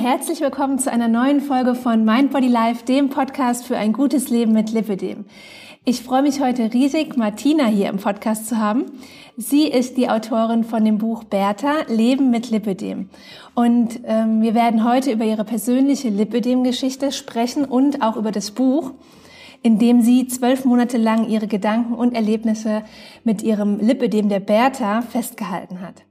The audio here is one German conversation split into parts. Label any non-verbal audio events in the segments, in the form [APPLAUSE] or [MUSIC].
herzlich willkommen zu einer neuen Folge von Mind Body Life, dem Podcast für ein gutes Leben mit Lipidem. Ich freue mich heute riesig, Martina hier im Podcast zu haben. Sie ist die Autorin von dem Buch Bertha, Leben mit Lipidem. Und ähm, wir werden heute über ihre persönliche Lipidem-Geschichte sprechen und auch über das Buch, in dem sie zwölf Monate lang ihre Gedanken und Erlebnisse mit ihrem Lipidem der Bertha festgehalten hat.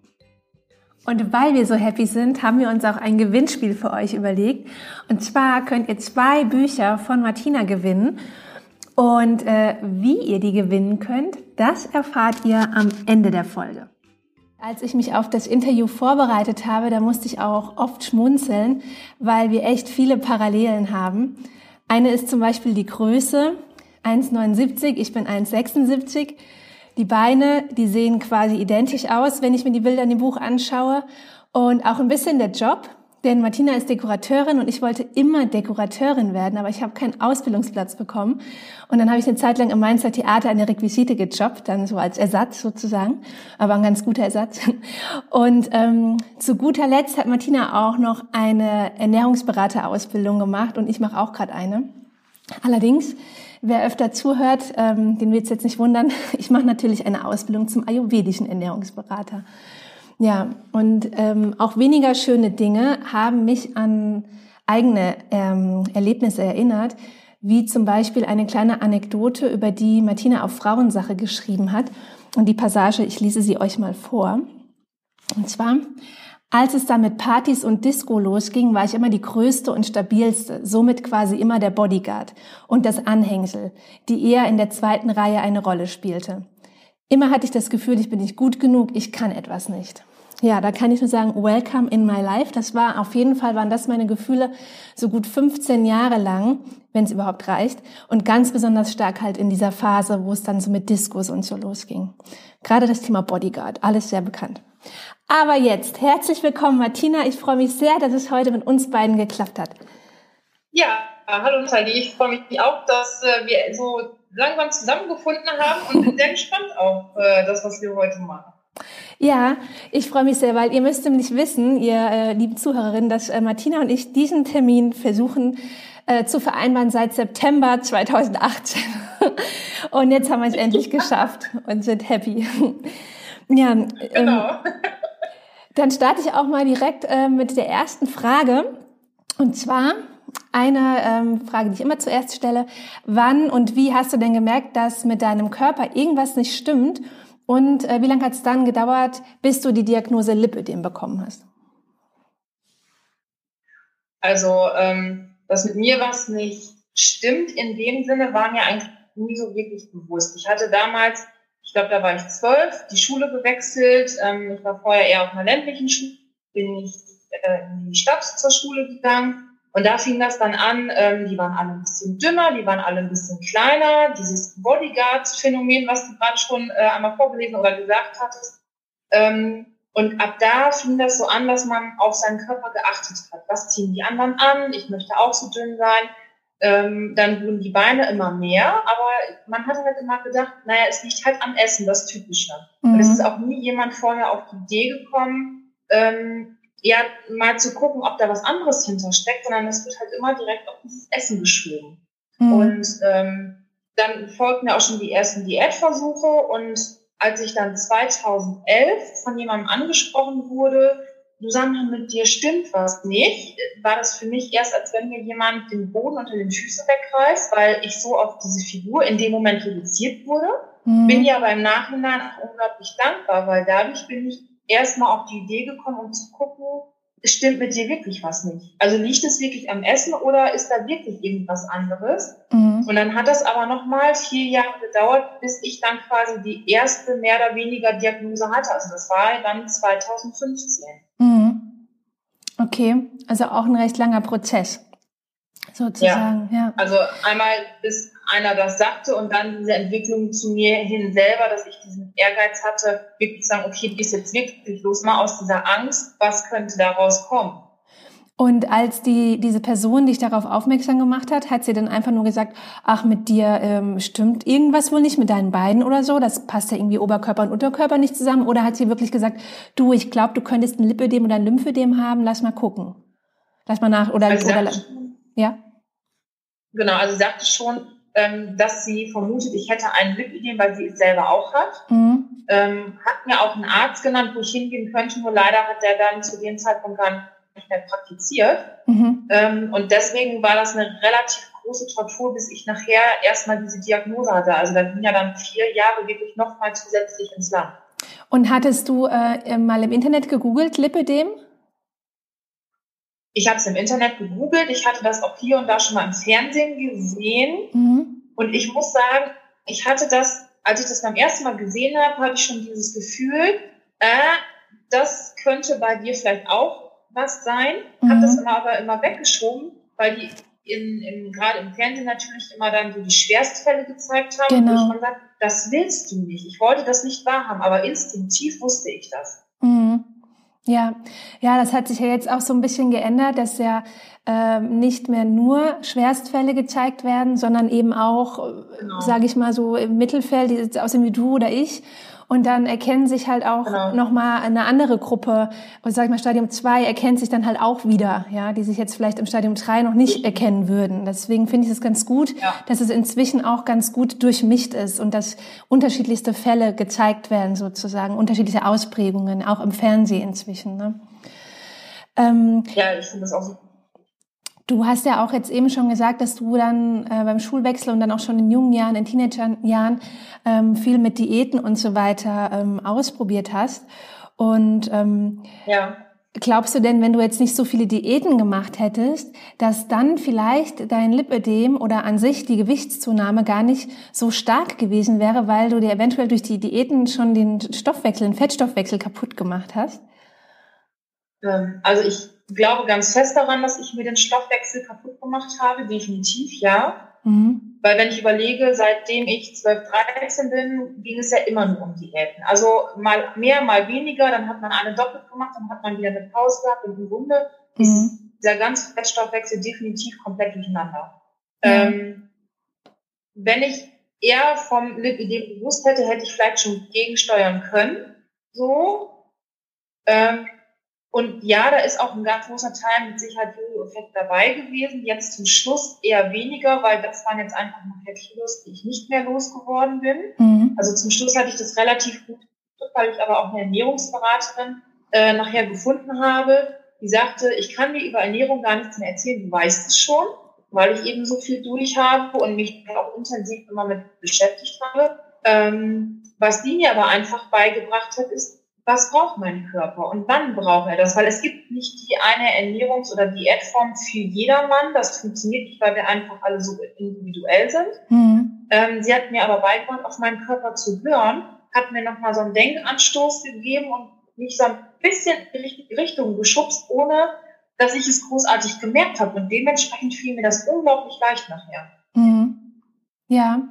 Und weil wir so happy sind, haben wir uns auch ein Gewinnspiel für euch überlegt. Und zwar könnt ihr zwei Bücher von Martina gewinnen. Und äh, wie ihr die gewinnen könnt, das erfahrt ihr am Ende der Folge. Als ich mich auf das Interview vorbereitet habe, da musste ich auch oft schmunzeln, weil wir echt viele Parallelen haben. Eine ist zum Beispiel die Größe, 1,79, ich bin 1,76. Die Beine, die sehen quasi identisch aus, wenn ich mir die Bilder in dem Buch anschaue. Und auch ein bisschen der Job, denn Martina ist Dekorateurin und ich wollte immer Dekorateurin werden, aber ich habe keinen Ausbildungsplatz bekommen. Und dann habe ich eine Zeit lang im Mainzer Theater eine Requisite gejobbt, dann so als Ersatz sozusagen, aber ein ganz guter Ersatz. Und ähm, zu guter Letzt hat Martina auch noch eine Ernährungsberaterausbildung gemacht und ich mache auch gerade eine. Allerdings Wer öfter zuhört, ähm, den wird es jetzt nicht wundern. [LAUGHS] Ich mache natürlich eine Ausbildung zum ayurvedischen Ernährungsberater. Ja, und ähm, auch weniger schöne Dinge haben mich an eigene ähm, Erlebnisse erinnert, wie zum Beispiel eine kleine Anekdote, über die Martina auf Frauensache geschrieben hat. Und die Passage, ich lese sie euch mal vor. Und zwar, als es dann mit Partys und Disco losging, war ich immer die größte und stabilste, somit quasi immer der Bodyguard und das Anhängsel, die eher in der zweiten Reihe eine Rolle spielte. Immer hatte ich das Gefühl, ich bin nicht gut genug, ich kann etwas nicht. Ja, da kann ich nur sagen, welcome in my life. Das war auf jeden Fall, waren das meine Gefühle so gut 15 Jahre lang, wenn es überhaupt reicht. Und ganz besonders stark halt in dieser Phase, wo es dann so mit Discos und so losging. Gerade das Thema Bodyguard, alles sehr bekannt. Aber jetzt, herzlich willkommen, Martina. Ich freue mich sehr, dass es heute mit uns beiden geklappt hat. Ja, hallo Nathalie. Ich freue mich auch, dass äh, wir so langsam zusammengefunden haben und bin sehr gespannt auf äh, das, was wir heute machen. Ja, ich freue mich sehr, weil ihr müsst nämlich wissen, ihr äh, lieben Zuhörerinnen, dass äh, Martina und ich diesen Termin versuchen äh, zu vereinbaren seit September 2018. [LAUGHS] und jetzt haben wir es endlich geschafft und sind happy. [LAUGHS] ja, ähm, genau. Dann starte ich auch mal direkt äh, mit der ersten Frage. Und zwar eine ähm, Frage, die ich immer zuerst stelle. Wann und wie hast du denn gemerkt, dass mit deinem Körper irgendwas nicht stimmt? Und äh, wie lange hat es dann gedauert, bis du die Diagnose Lipödem bekommen hast? Also, ähm, dass mit mir was nicht stimmt, in dem Sinne war mir eigentlich nie so wirklich bewusst. Ich hatte damals ich glaube, da war ich zwölf, die Schule gewechselt. Ähm, ich war vorher eher auf einer ländlichen Schule, bin ich äh, in die Stadt zur Schule gegangen. Und da fing das dann an, ähm, die waren alle ein bisschen dünner, die waren alle ein bisschen kleiner. Dieses Bodyguard-Phänomen, was du gerade schon äh, einmal vorgelesen oder gesagt hattest. Ähm, und ab da fing das so an, dass man auf seinen Körper geachtet hat. Was ziehen die anderen an? Ich möchte auch so dünn sein ähm, dann wurden die Beine immer mehr, aber man hat halt immer gedacht, naja, es liegt halt am Essen, das Typische. Mhm. Und es ist auch nie jemand vorher auf die Idee gekommen, ähm, ja, mal zu gucken, ob da was anderes hintersteckt, sondern es wird halt immer direkt auf dieses Essen geschoben. Mhm. Und ähm, dann folgten ja auch schon die ersten Diätversuche und als ich dann 2011 von jemandem angesprochen wurde, Susanne, mit dir stimmt was nicht, war das für mich erst, als wenn mir jemand den Boden unter den Füßen wegreißt, weil ich so auf diese Figur in dem Moment reduziert wurde. Mhm. Bin ja aber im Nachhinein auch unglaublich dankbar, weil dadurch bin ich erstmal auf die Idee gekommen, um zu gucken, stimmt mit dir wirklich was nicht? Also liegt es wirklich am Essen oder ist da wirklich irgendwas anderes? Mhm. Und dann hat das aber nochmal vier Jahre gedauert, bis ich dann quasi die erste mehr oder weniger Diagnose hatte. Also das war dann 2015. Mhm. Okay, also auch ein recht langer Prozess sozusagen. Ja. ja. Also einmal bis einer das sagte und dann diese Entwicklung zu mir hin selber, dass ich diesen Ehrgeiz hatte, wirklich zu sagen, okay, ist jetzt wirklich los, mal aus dieser Angst, was könnte daraus kommen? Und als die, diese Person dich darauf aufmerksam gemacht hat, hat sie dann einfach nur gesagt, ach, mit dir ähm, stimmt irgendwas wohl nicht mit deinen Beinen oder so, das passt ja irgendwie Oberkörper und Unterkörper nicht zusammen. Oder hat sie wirklich gesagt, du, ich glaube, du könntest ein Lipödem oder ein Lymphödem haben, lass mal gucken. Dass man nach, oder, Also oder ja. genau, also sie sagte schon, ähm, dass sie vermutet, ich hätte ein Lipidem, weil sie es selber auch hat. Mhm. Ähm, hat mir auch einen Arzt genannt, wo ich hingehen könnte, nur leider hat der dann zu dem Zeitpunkt gar nicht mehr praktiziert. Mhm. Ähm, und deswegen war das eine relativ große Tortur, bis ich nachher erstmal diese Diagnose hatte. Also da ging ja dann vier Jahre wirklich nochmal zusätzlich ins Land. Und hattest du äh, mal im Internet gegoogelt, Lipidem? Ich habe es im Internet gegoogelt, ich hatte das auch hier und da schon mal im Fernsehen gesehen. Mhm. Und ich muss sagen, ich hatte das, als ich das beim ersten Mal gesehen habe, hatte ich schon dieses Gefühl, äh, das könnte bei dir vielleicht auch was sein. Mhm. Habe das immer aber immer weggeschoben, weil die in, in, gerade im Fernsehen natürlich immer dann so die Schwerstfälle gezeigt haben. Genau. Wo ich mir gesagt, das willst du nicht. Ich wollte das nicht wahrhaben, aber instinktiv wusste ich das. Mhm. Ja, ja, das hat sich ja jetzt auch so ein bisschen geändert, dass ja ähm, nicht mehr nur Schwerstfälle gezeigt werden, sondern eben auch, Genau. sage ich mal so im Mittelfeld, die jetzt aussehen wie du oder ich. Und dann erkennen sich halt auch Genau. nochmal eine andere Gruppe, und sag ich mal Stadium 2 erkennt sich dann halt auch wieder, ja, die sich jetzt vielleicht im Stadium 3 noch nicht erkennen würden. Deswegen finde ich es ganz gut, Ja. dass es inzwischen auch ganz gut durchmischt ist und dass unterschiedlichste Fälle gezeigt werden sozusagen, unterschiedliche Ausprägungen, auch im Fernsehen inzwischen. Ne? Ähm, Ja, ich finde das auch so. Du hast ja auch jetzt eben schon gesagt, dass du dann äh, beim Schulwechsel und dann auch schon in jungen Jahren, in Teenagerjahren ähm, viel mit Diäten und so weiter ähm, ausprobiert hast. Und ähm, Ja. glaubst du denn, wenn du jetzt nicht so viele Diäten gemacht hättest, dass dann vielleicht dein Lipödem oder an sich die Gewichtszunahme gar nicht so stark gewesen wäre, weil du dir eventuell durch die Diäten schon den Stoffwechsel, den Fettstoffwechsel kaputt gemacht hast? Ähm, also ich glaube ganz fest daran, dass ich mir den Stoffwechsel kaputt gemacht habe, definitiv ja. Mhm. Weil wenn ich überlege, seitdem ich 12, 13 bin, ging es ja immer nur um Diäten. Also mal mehr, mal weniger, dann hat man eine doppelt gemacht, dann hat man wieder eine Pause gehabt und im Grunde Mhm. ist dieser ganze Fettstoffwechsel definitiv komplett durcheinander. Ja. Ähm, wenn ich eher vom Lipidem gewusst hätte, hätte ich vielleicht schon gegensteuern können. So. Ähm, und ja, da ist auch ein ganz großer Teil mit Sicherheit Jojo-Effekt dabei gewesen. Jetzt zum Schluss eher weniger, weil das waren jetzt einfach noch Fettkilos, die ich nicht mehr losgeworden bin. Mhm. Also zum Schluss hatte ich das relativ gut, weil ich aber auch eine Ernährungsberaterin äh, nachher gefunden habe, die sagte, ich kann dir über Ernährung gar nichts mehr erzählen, du weißt es schon, weil ich eben so viel durch habe und mich auch intensiv immer mit beschäftigt habe. Ähm, was die mir aber einfach beigebracht hat, ist, was braucht mein Körper und wann braucht er das? Weil es gibt nicht die eine Ernährungs- oder Diätform für jedermann. Das funktioniert nicht, weil wir einfach alle so individuell sind. Mhm. Ähm, sie hat mir aber beigebracht, auf meinen Körper zu hören, hat mir nochmal so einen Denkanstoß gegeben und mich so ein bisschen in die Richtung geschubst, ohne dass ich es großartig gemerkt habe. Und dementsprechend fiel mir das unglaublich leicht nachher. Mhm. Ja,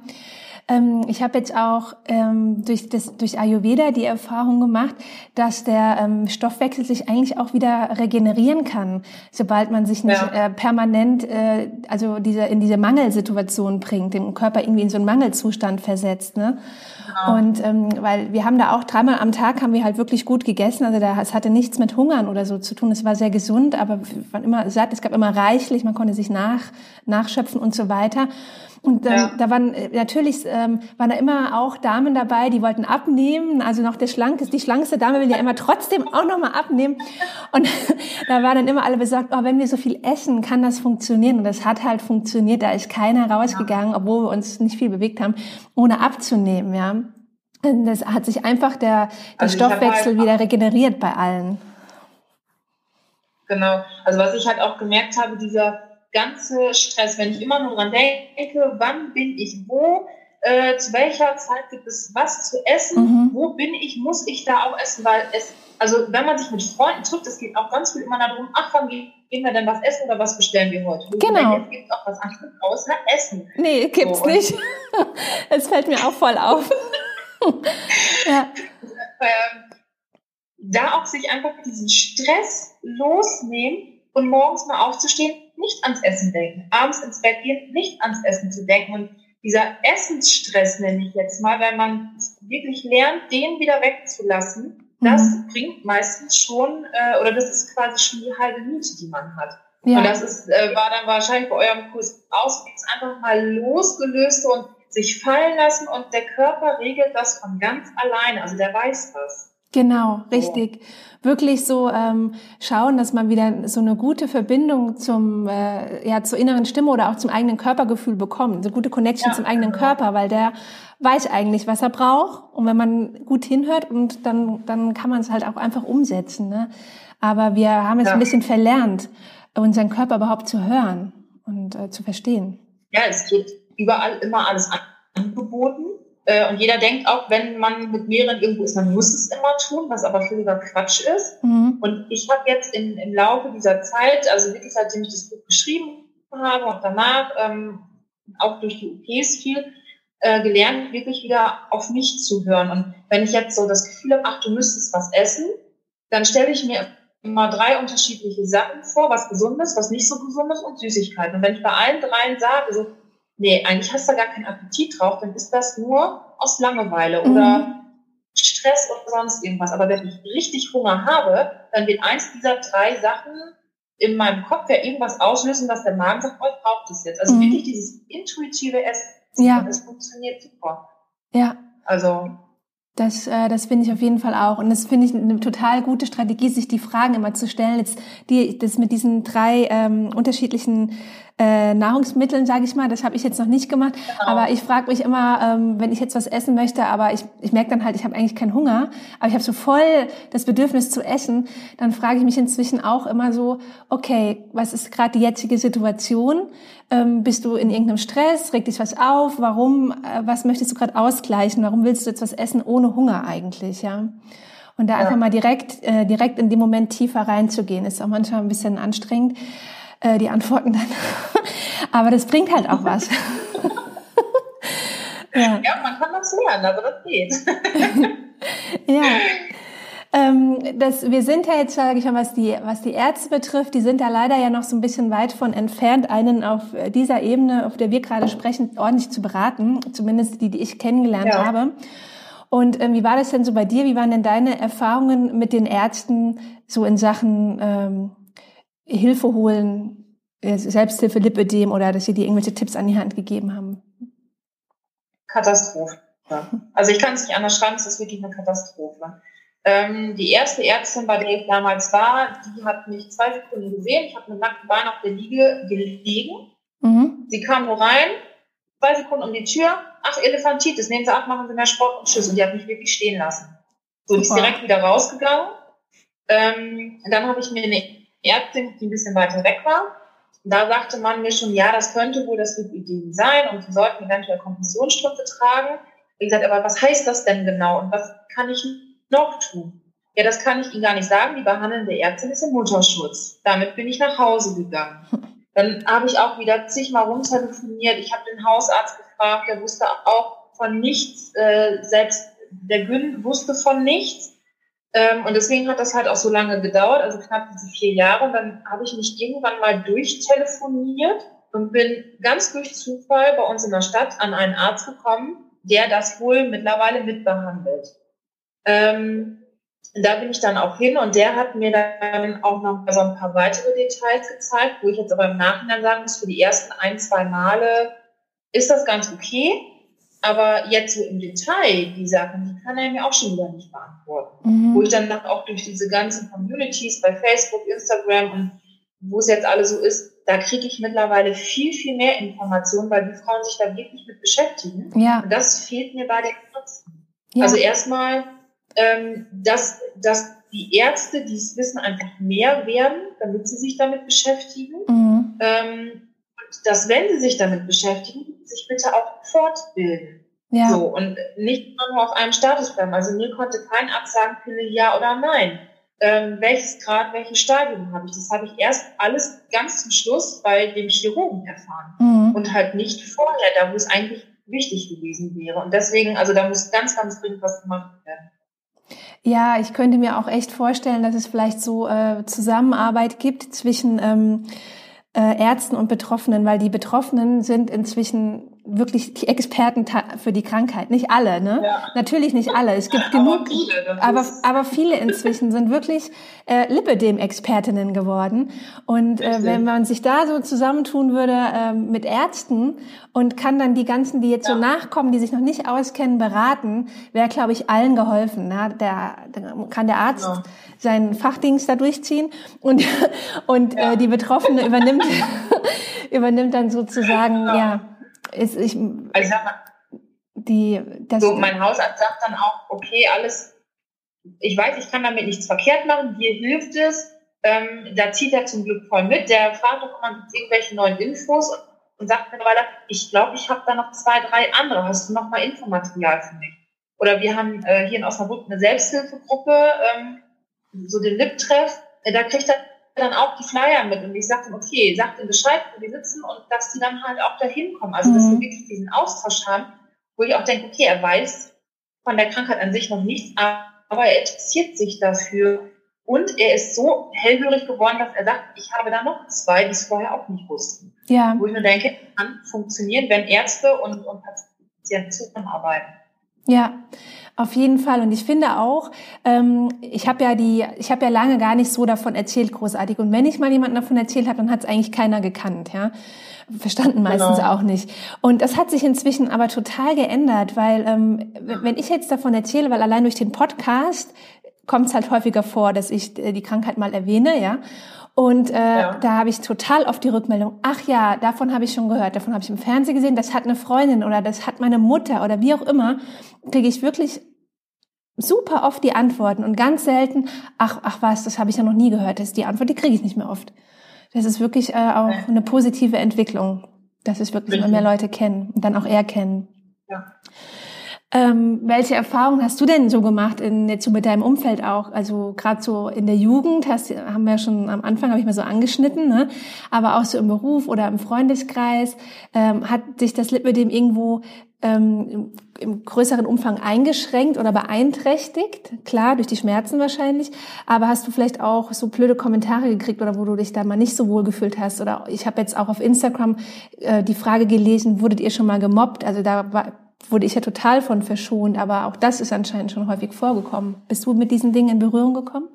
ich habe jetzt auch ähm, durch, das, durch Ayurveda die Erfahrung gemacht, dass der ähm, Stoffwechsel sich eigentlich auch wieder regenerieren kann, sobald man sich nicht Ja. äh, permanent äh, also diese, in diese Mangelsituation bringt, den Körper irgendwie in so einen Mangelzustand versetzt. Ne? Genau. Und ähm, weil wir haben da auch dreimal am Tag haben wir halt wirklich gut gegessen. Also da, es hatte nichts mit Hungern oder so zu tun. Es war sehr gesund, aber waren immer satt. Es gab immer reichlich, man konnte sich nach, nachschöpfen und so weiter. Und dann, Ja. da waren äh, natürlich ähm, waren da immer auch Damen dabei, die wollten abnehmen. Also noch der schlankeste, die schlankste Dame will ja immer trotzdem auch noch mal abnehmen. Und [LAUGHS] da waren dann immer alle besorgt, oh, wenn wir so viel essen, kann das funktionieren? Und das hat halt funktioniert. Da ist keiner rausgegangen, obwohl wir uns nicht viel bewegt haben, ohne abzunehmen. Ja, das hat sich einfach der, der Also Stoffwechsel halt- wieder regeneriert bei allen. Genau. Also was ich halt auch gemerkt habe, dieser ganze Stress, wenn ich immer nur dran denke, wann bin ich wo, äh, zu welcher Zeit gibt es was zu essen, Mhm. wo bin ich, muss ich da auch essen, weil es, also wenn man sich mit Freunden trifft, es geht auch ganz viel immer darum, ach, wann gehen wir denn was essen oder was bestellen wir heute? Genau. denke, Jetzt gibt auch was anderes außer Essen. Nee, gibt's So, nicht. [LAUGHS] Es fällt mir auch voll auf. [LAUGHS] ja. ähm, da auch sich einfach diesen Stress losnehmen und morgens mal aufzustehen, nicht ans Essen denken, abends ins Bett gehen, nicht ans Essen zu denken. Und dieser Essensstress nenne ich jetzt mal, wenn man wirklich lernt, den wieder wegzulassen, das Mhm. bringt meistens schon, äh, oder das ist quasi schon die halbe Miete, die man hat. Ja. Und das ist, äh, war dann wahrscheinlich bei eurem Kurs aus, einfach mal losgelöst und sich fallen lassen und der Körper regelt das von ganz alleine. Also der weiß das. Genau, richtig. So. Wirklich so ähm, schauen, dass man wieder so eine gute Verbindung zum äh, ja zur inneren Stimme oder auch zum eigenen Körpergefühl bekommt, so gute Connection ja, zum eigenen genau. Körper, weil der weiß eigentlich, was er braucht und wenn man gut hinhört und dann dann kann man es halt auch einfach umsetzen. Ne? Aber wir haben es ja. ein bisschen verlernt, unseren Körper überhaupt zu hören und äh, zu verstehen. Ja, es wird überall immer alles angeboten und jeder denkt auch, wenn man mit mehreren irgendwo ist, man muss es immer tun, was aber völliger Quatsch ist. Mhm. Und ich habe jetzt in, im Laufe dieser Zeit, also wirklich seitdem ich das Buch geschrieben habe und danach ähm, auch durch die OPs viel äh, gelernt, wirklich wieder auf mich zu hören. Und wenn ich jetzt so das Gefühl habe, ach, du müsstest was essen, dann stelle ich mir immer drei unterschiedliche Sachen vor, was gesundes, was nicht so gesundes und Süßigkeiten. Und wenn ich bei allen dreien sage, so, nee, eigentlich hast du gar keinen Appetit drauf, dann ist das nur aus Langeweile mhm. oder Stress oder sonst irgendwas. Aber wenn ich richtig Hunger habe, dann wird eins dieser drei Sachen in meinem Kopf ja irgendwas auslösen, was der Magen sagt, oh, ich brauche das jetzt. Also mhm. wirklich dieses intuitive Essen, ja. das funktioniert super. Ja. Also das, äh, das finde ich auf jeden Fall auch. Und das finde ich eine total gute Strategie, sich die Fragen immer zu stellen. Jetzt die, das mit diesen drei ähm, unterschiedlichen äh, Nahrungsmitteln, sage ich mal, das habe ich jetzt noch nicht gemacht. Genau. Aber ich frage mich immer, ähm, wenn ich jetzt was essen möchte, aber ich, ich merke dann halt, ich habe eigentlich keinen Hunger, aber ich habe so voll das Bedürfnis zu essen, dann frage ich mich inzwischen auch immer so, okay, was ist gerade die jetzige Situation? Ähm, bist du in irgendeinem Stress? Regt dich was auf? Warum? Äh, was möchtest du gerade ausgleichen? Warum willst du jetzt was essen ohne Hunger eigentlich? Ja. Und da ja. einfach mal direkt, äh, direkt in dem Moment tiefer reinzugehen, ist auch manchmal ein bisschen anstrengend äh, die Antworten dann. [LAUGHS] Aber das bringt halt auch was. [LAUGHS] ja. ja, man kann das lernen, also das geht. [LAUGHS] ja. Ähm, das, wir sind ja jetzt, sage ich mal, was die, was die Ärzte betrifft, die sind da leider ja noch so ein bisschen weit von entfernt, einen auf dieser Ebene, auf der wir gerade sprechen, ordentlich zu beraten, zumindest die, die ich kennengelernt ja. habe. Und ähm, wie war das denn so bei dir? Wie waren denn deine Erfahrungen mit den Ärzten so in Sachen ähm, Hilfe holen, äh, Selbsthilfe, Lipödem oder dass sie dir irgendwelche Tipps an die Hand gegeben haben? Katastrophe. Also ich kann es nicht anders schreiben, es ist wirklich eine Katastrophe. Ähm, die erste Ärztin, bei der ich damals war, die hat mich zwei Sekunden gesehen. Ich habe mit nackten Beinen auf der Liege gelegen. Mhm. Sie kam nur rein, zwei Sekunden um die Tür. Ach, Elefantitis, nehmen Sie ab, machen Sie mehr Sport und Tschüss. Und die hat mich wirklich stehen lassen. So, die ist direkt wieder rausgegangen. Ähm, dann habe ich mir eine Ärztin, die ein bisschen weiter weg war. Da sagte man mir schon, ja, das könnte wohl das Lipidem sein und sie sollten eventuell Kompressionsstrümpfe tragen. Wie gesagt, aber was heißt das denn genau und was kann ich noch tun? Ja, das kann ich Ihnen gar nicht sagen. Die behandelnde Ärztin ist im Mutterschutz. Damit bin ich nach Hause gegangen. Dann habe ich auch wieder zigmal rumtelefoniert. Ich habe den Hausarzt gefragt, der wusste auch von nichts. Äh, selbst der Gün wusste von nichts. Ähm, und deswegen hat das halt auch so lange gedauert, also knapp diese vier Jahre. Und dann habe ich mich irgendwann mal durchtelefoniert und bin ganz durch Zufall bei uns in der Stadt an einen Arzt gekommen, der das wohl mittlerweile mitbehandelt. Ähm, da bin ich dann auch hin und der hat mir dann auch noch so ein paar weitere Details gezeigt, wo ich jetzt aber im Nachhinein sagen muss, für die ersten ein, zwei Male ist das ganz okay. Aber jetzt so im Detail, die Sachen, die kann er mir auch schon wieder nicht beantworten. Mhm. Wo ich dann auch durch diese ganzen Communities bei Facebook, Instagram und wo es jetzt alles so ist, da kriege ich mittlerweile viel, viel mehr Informationen, weil die Frauen sich da wirklich mit beschäftigen. Ja. Und das fehlt mir bei den Ärzten. Ja. Also erstmal, ähm, dass, dass die Ärzte dieses Wissen einfach mehr werden, damit sie sich damit beschäftigen. Mhm. Ähm, dass, wenn sie sich damit beschäftigen, sich bitte auch fortbilden. Ja. So, und nicht nur auf einem Status bleiben. Also mir konnte kein Arzt sagen, Pille ja oder nein. Ähm, welches Grad, welches Stadium habe ich? Das habe ich erst alles ganz zum Schluss bei dem Chirurgen erfahren. Mhm. Und halt nicht vorher, da wo es eigentlich wichtig gewesen wäre. Und deswegen, also da muss ganz, ganz dringend was gemacht werden. Ja, ich könnte mir auch echt vorstellen, dass es vielleicht so äh, Zusammenarbeit gibt zwischen ähm, äh, Ärzten und Betroffenen, weil die Betroffenen sind inzwischen wirklich die Experten für die Krankheit. Nicht alle, ne? Ja. Natürlich nicht alle. Es gibt aber genug, viele, aber, aber viele inzwischen sind wirklich äh, Lipidem-Expertinnen geworden. Und äh, wenn man sich da so zusammentun würde äh, mit Ärzten und kann dann die ganzen, die jetzt ja. so nachkommen, die sich noch nicht auskennen, beraten, wäre, glaube ich, allen geholfen. Ne? Der, der kann der Arzt ja. seinen Fachdienst da durchziehen und [LAUGHS] und äh, die Betroffene übernimmt [LAUGHS] übernimmt dann sozusagen ja ist, ich, also sag mal, die, das so, mein Hausarzt sagt dann auch, okay, alles, ich weiß, ich kann damit nichts verkehrt machen, dir hilft es, ähm, da zieht er zum Glück voll mit, der fragt doch immer irgendwelche neuen Infos und, und sagt mittlerweile, ich glaube, ich habe da noch zwei, drei andere, hast du noch mal Infomaterial für mich? Oder wir haben äh, hier in Osnabrück eine Selbsthilfegruppe, ähm, so den Lip-Treff, äh, da kriegt er dann auch die Flyer mit und ich sagte, okay, sagt ihm Bescheid, wo die sitzen und dass die dann halt auch dahin kommen. Also, dass wir mhm. wirklich diesen Austausch haben, wo ich auch denke, okay, er weiß von der Krankheit an sich noch nichts, aber er interessiert sich dafür und er ist so hellhörig geworden, dass er sagt, ich habe da noch zwei, die es vorher auch nicht wussten. Ja. Wo ich mir denke, kann funktionieren, wenn Ärzte und, und Patienten zusammenarbeiten. Ja, auf jeden Fall. Und ich finde auch, ähm, ich habe ja die, ich habe ja lange gar nicht so davon erzählt, großartig. Und wenn ich mal jemanden davon erzählt habe, dann hat es eigentlich keiner gekannt, ja. Verstanden meistens genau. auch nicht. Und das hat sich inzwischen aber total geändert, weil ähm, wenn ich jetzt davon erzähle, weil allein durch den Podcast kommt es halt häufiger vor, dass ich äh, die Krankheit mal erwähne, ja. Und äh, ja. da habe ich total oft die Rückmeldung, ach ja, davon habe ich schon gehört, davon habe ich im Fernsehen gesehen, das hat eine Freundin oder das hat meine Mutter oder wie auch immer, kriege ich wirklich super oft die Antworten und ganz selten, ach, ach was, das habe ich ja noch nie gehört. Das ist die Antwort, die kriege ich nicht mehr oft. Das ist wirklich äh, auch eine positive Entwicklung, dass es wirklich immer mehr Leute kennen und dann auch eher kennen. Ja. Ähm, welche Erfahrungen hast du denn so gemacht in, jetzt so mit deinem Umfeld auch? Also gerade so in der Jugend hast, haben wir schon am Anfang habe ich mal so angeschnitten, ne? aber auch so im Beruf oder im Freundeskreis ähm, hat sich das Lipödem irgendwo ähm, im, im größeren Umfang eingeschränkt oder beeinträchtigt? Klar, durch die Schmerzen wahrscheinlich. Aber hast du vielleicht auch so blöde Kommentare gekriegt oder wo du dich da mal nicht so wohl gefühlt hast? Oder ich habe jetzt auch auf Instagram äh, die Frage gelesen, wurdet ihr schon mal gemobbt? Also da war wurde ich ja total von verschont, aber auch das ist anscheinend schon häufig vorgekommen. Bist du mit diesen Dingen in Berührung gekommen?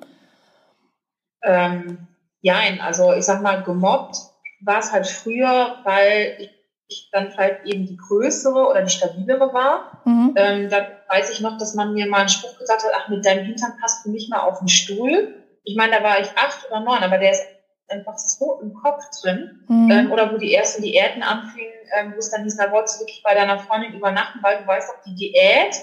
Ähm, ja, also ich sag mal, gemobbt war es halt früher, weil ich, ich dann vielleicht eben die größere oder die stabilere war. Mhm. Ähm, dann weiß ich noch, dass man mir mal einen Spruch gesagt hat, ach, mit deinem Hintern passt du nicht mal auf den Stuhl. Ich meine, da war ich acht oder neun, aber der ist einfach so im Kopf drin. Mhm. Ähm, oder wo die ersten Diäten anfingen, ähm, wo es dann hieß, da wolltest du wirklich bei deiner Freundin übernachten, weil du weißt auch, die Diät,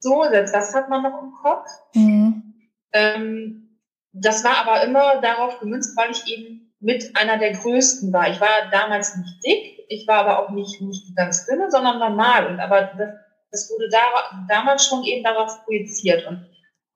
so, das, das hat man noch im Kopf. Mhm. Ähm, das war aber immer darauf gemünzt, weil ich eben mit einer der größten war. Ich war damals nicht dick, ich war aber auch nicht, nicht ganz dünne, sondern normal. Und aber das, das wurde da, damals schon eben darauf projiziert. Und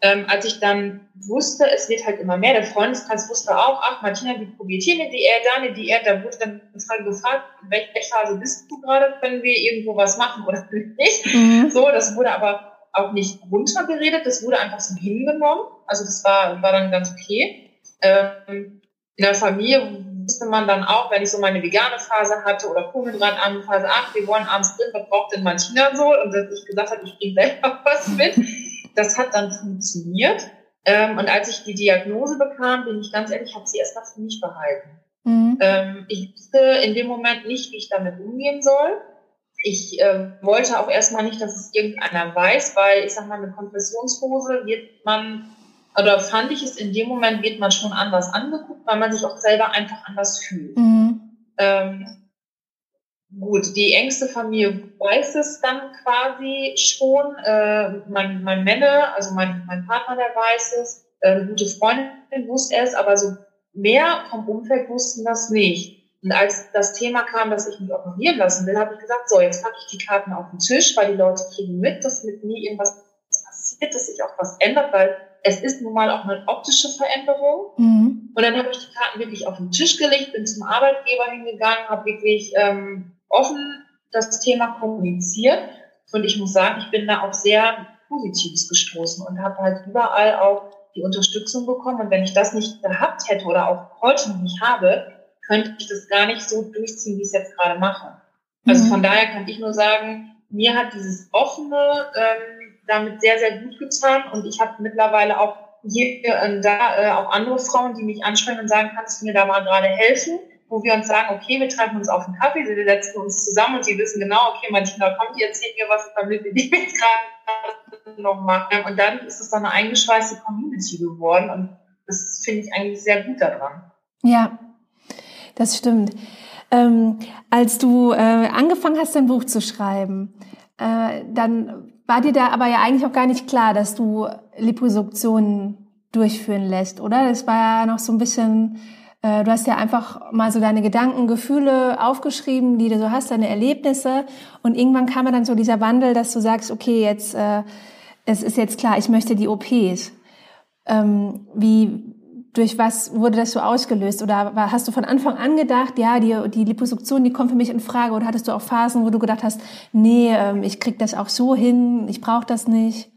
ähm, als ich dann wusste, es wird halt immer mehr, der Freundeskreis wusste auch, ach, Martina, die probiert hier eine Diät, da eine Diät, da wurde dann total gefragt, in welcher Phase bist du gerade, können wir irgendwo was machen oder [LAUGHS] nicht. Mhm. So, das wurde aber auch nicht runtergeredet, das wurde einfach so hingenommen. Also das war, war dann ganz okay. Ähm, in der Familie wusste man dann auch, wenn ich so meine vegane Phase hatte oder kohlenhydratarme Phase, ach, wir wollen abends drin, was braucht denn Martina so? Und dass ich gesagt habe, ich bringe selber [LAUGHS] was mit das hat dann funktioniert. Ähm, und als ich die Diagnose bekam, bin ich ganz ehrlich, habe sie erst mal für mich behalten. Mhm. Ähm, ich wusste in dem Moment nicht, wie ich damit umgehen soll. Ich äh, wollte auch erstmal nicht, dass es irgendeiner weiß, weil ich sag mal, mit Kompressionshose wird man, oder fand ich es in dem Moment, wird man schon anders angeguckt, weil man sich auch selber einfach anders fühlt. Mhm. Ähm, Gut, die engste Familie weiß es dann quasi schon. Äh, mein, mein Männer, also mein, mein Partner, der weiß es. Äh, eine gute Freundin wusste es, aber so mehr vom Umfeld wussten das nicht. Und als das Thema kam, dass ich mich operieren lassen will, habe ich gesagt, so, jetzt packe ich die Karten auf den Tisch, weil die Leute kriegen mit, dass mit mir irgendwas passiert, dass sich auch was ändert, weil es ist nun mal auch eine optische Veränderung. Mhm. Und dann habe ich die Karten wirklich auf den Tisch gelegt, bin zum Arbeitgeber hingegangen, habe wirklich ähm, offen das Thema kommuniziert. Und ich muss sagen, ich bin da auch sehr Positives gestoßen und habe halt überall auch die Unterstützung bekommen. Und wenn ich das nicht gehabt hätte oder auch heute noch nicht habe, könnte ich das gar nicht so durchziehen, wie ich es jetzt gerade mache. Also mhm. von daher kann ich nur sagen, mir hat dieses offene ähm, damit sehr, sehr gut getan und ich habe mittlerweile auch hier und äh, da äh, auch andere Frauen, die mich ansprechen und sagen, kannst du mir da mal gerade helfen? Wo wir uns sagen, okay, wir treffen uns auf einen Kaffee, wir setzen uns zusammen und sie wissen genau, okay, Martina kommt, die erzählt mir was, damit wir jetzt gerade noch machen. Und dann ist es dann eine eingeschweißte Community geworden und das finde ich eigentlich sehr gut daran. Ja, das stimmt. Ähm, als du äh, angefangen hast, dein Buch zu schreiben, äh, dann war dir da aber ja eigentlich auch gar nicht klar, dass du Liposuktionen durchführen lässt, oder? Das war ja noch so ein bisschen, du hast ja einfach mal so deine Gedanken, Gefühle aufgeschrieben, die du so hast, deine Erlebnisse. Und irgendwann kam dann so dieser Wandel, dass du sagst, okay, jetzt, äh, es ist jetzt klar, ich möchte die OPs. Ähm, wie, durch was wurde das so ausgelöst? Oder hast du von Anfang an gedacht, ja, die, die Liposuktion, die kommt für mich in Frage? Oder hattest du auch Phasen, wo du gedacht hast, nee, ähm, ich krieg das auch so hin, ich brauche das nicht?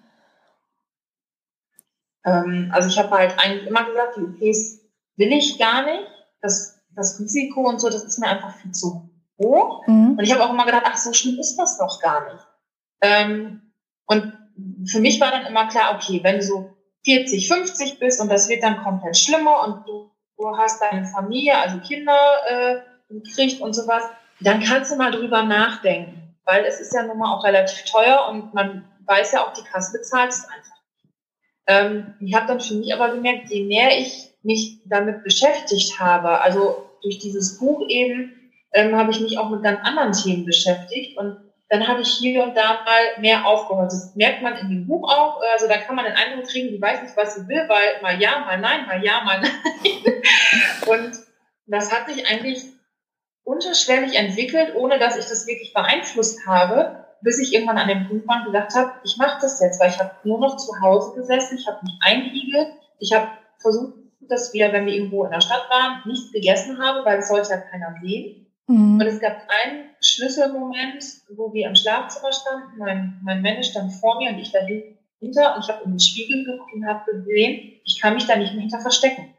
Ähm, also ich habe halt eigentlich immer gesagt, die OPs will ich gar nicht. Das, das Risiko und so, das ist mir einfach viel zu hoch. Mhm. Und ich habe auch immer gedacht, ach, so schlimm ist das doch gar nicht. Ähm, und für mich war dann immer klar, okay, wenn du so 40, 50 bist und das wird dann komplett schlimmer und du, du hast deine Familie, also Kinder äh, gekriegt und sowas, dann kannst du mal drüber nachdenken, weil es ist ja nun mal auch relativ teuer und man weiß ja auch, die Kasse bezahlt es einfach. Ähm, ich habe dann für mich aber gemerkt, je mehr ich mich damit beschäftigt habe, also durch dieses Buch eben, ähm, habe ich mich auch mit ganz anderen Themen beschäftigt und dann habe ich hier und da mal mehr aufgeholt. Das merkt man in dem Buch auch. Also da kann man den Eindruck kriegen, die weiß nicht, was sie will, weil mal ja, mal nein, mal ja, mal nein. [LAUGHS] Und das hat sich eigentlich unterschwellig entwickelt, ohne dass ich das wirklich beeinflusst habe, bis ich irgendwann an dem Punkt war und gesagt habe, ich mache das jetzt, weil ich habe nur noch zu Hause gesessen, ich habe mich eingeigelt, ich habe versucht, dass wir, wenn wir irgendwo in der Stadt waren, nichts gegessen haben, weil es sollte ja keiner sehen. Mhm. Und es gab einen Schlüsselmoment, wo wir im Schlafzimmer standen. Mein, mein Mann stand vor mir und ich dahinter. Und ich habe in den Spiegel geguckt und habe gesehen, ich kann mich da nicht mehr hinter verstecken.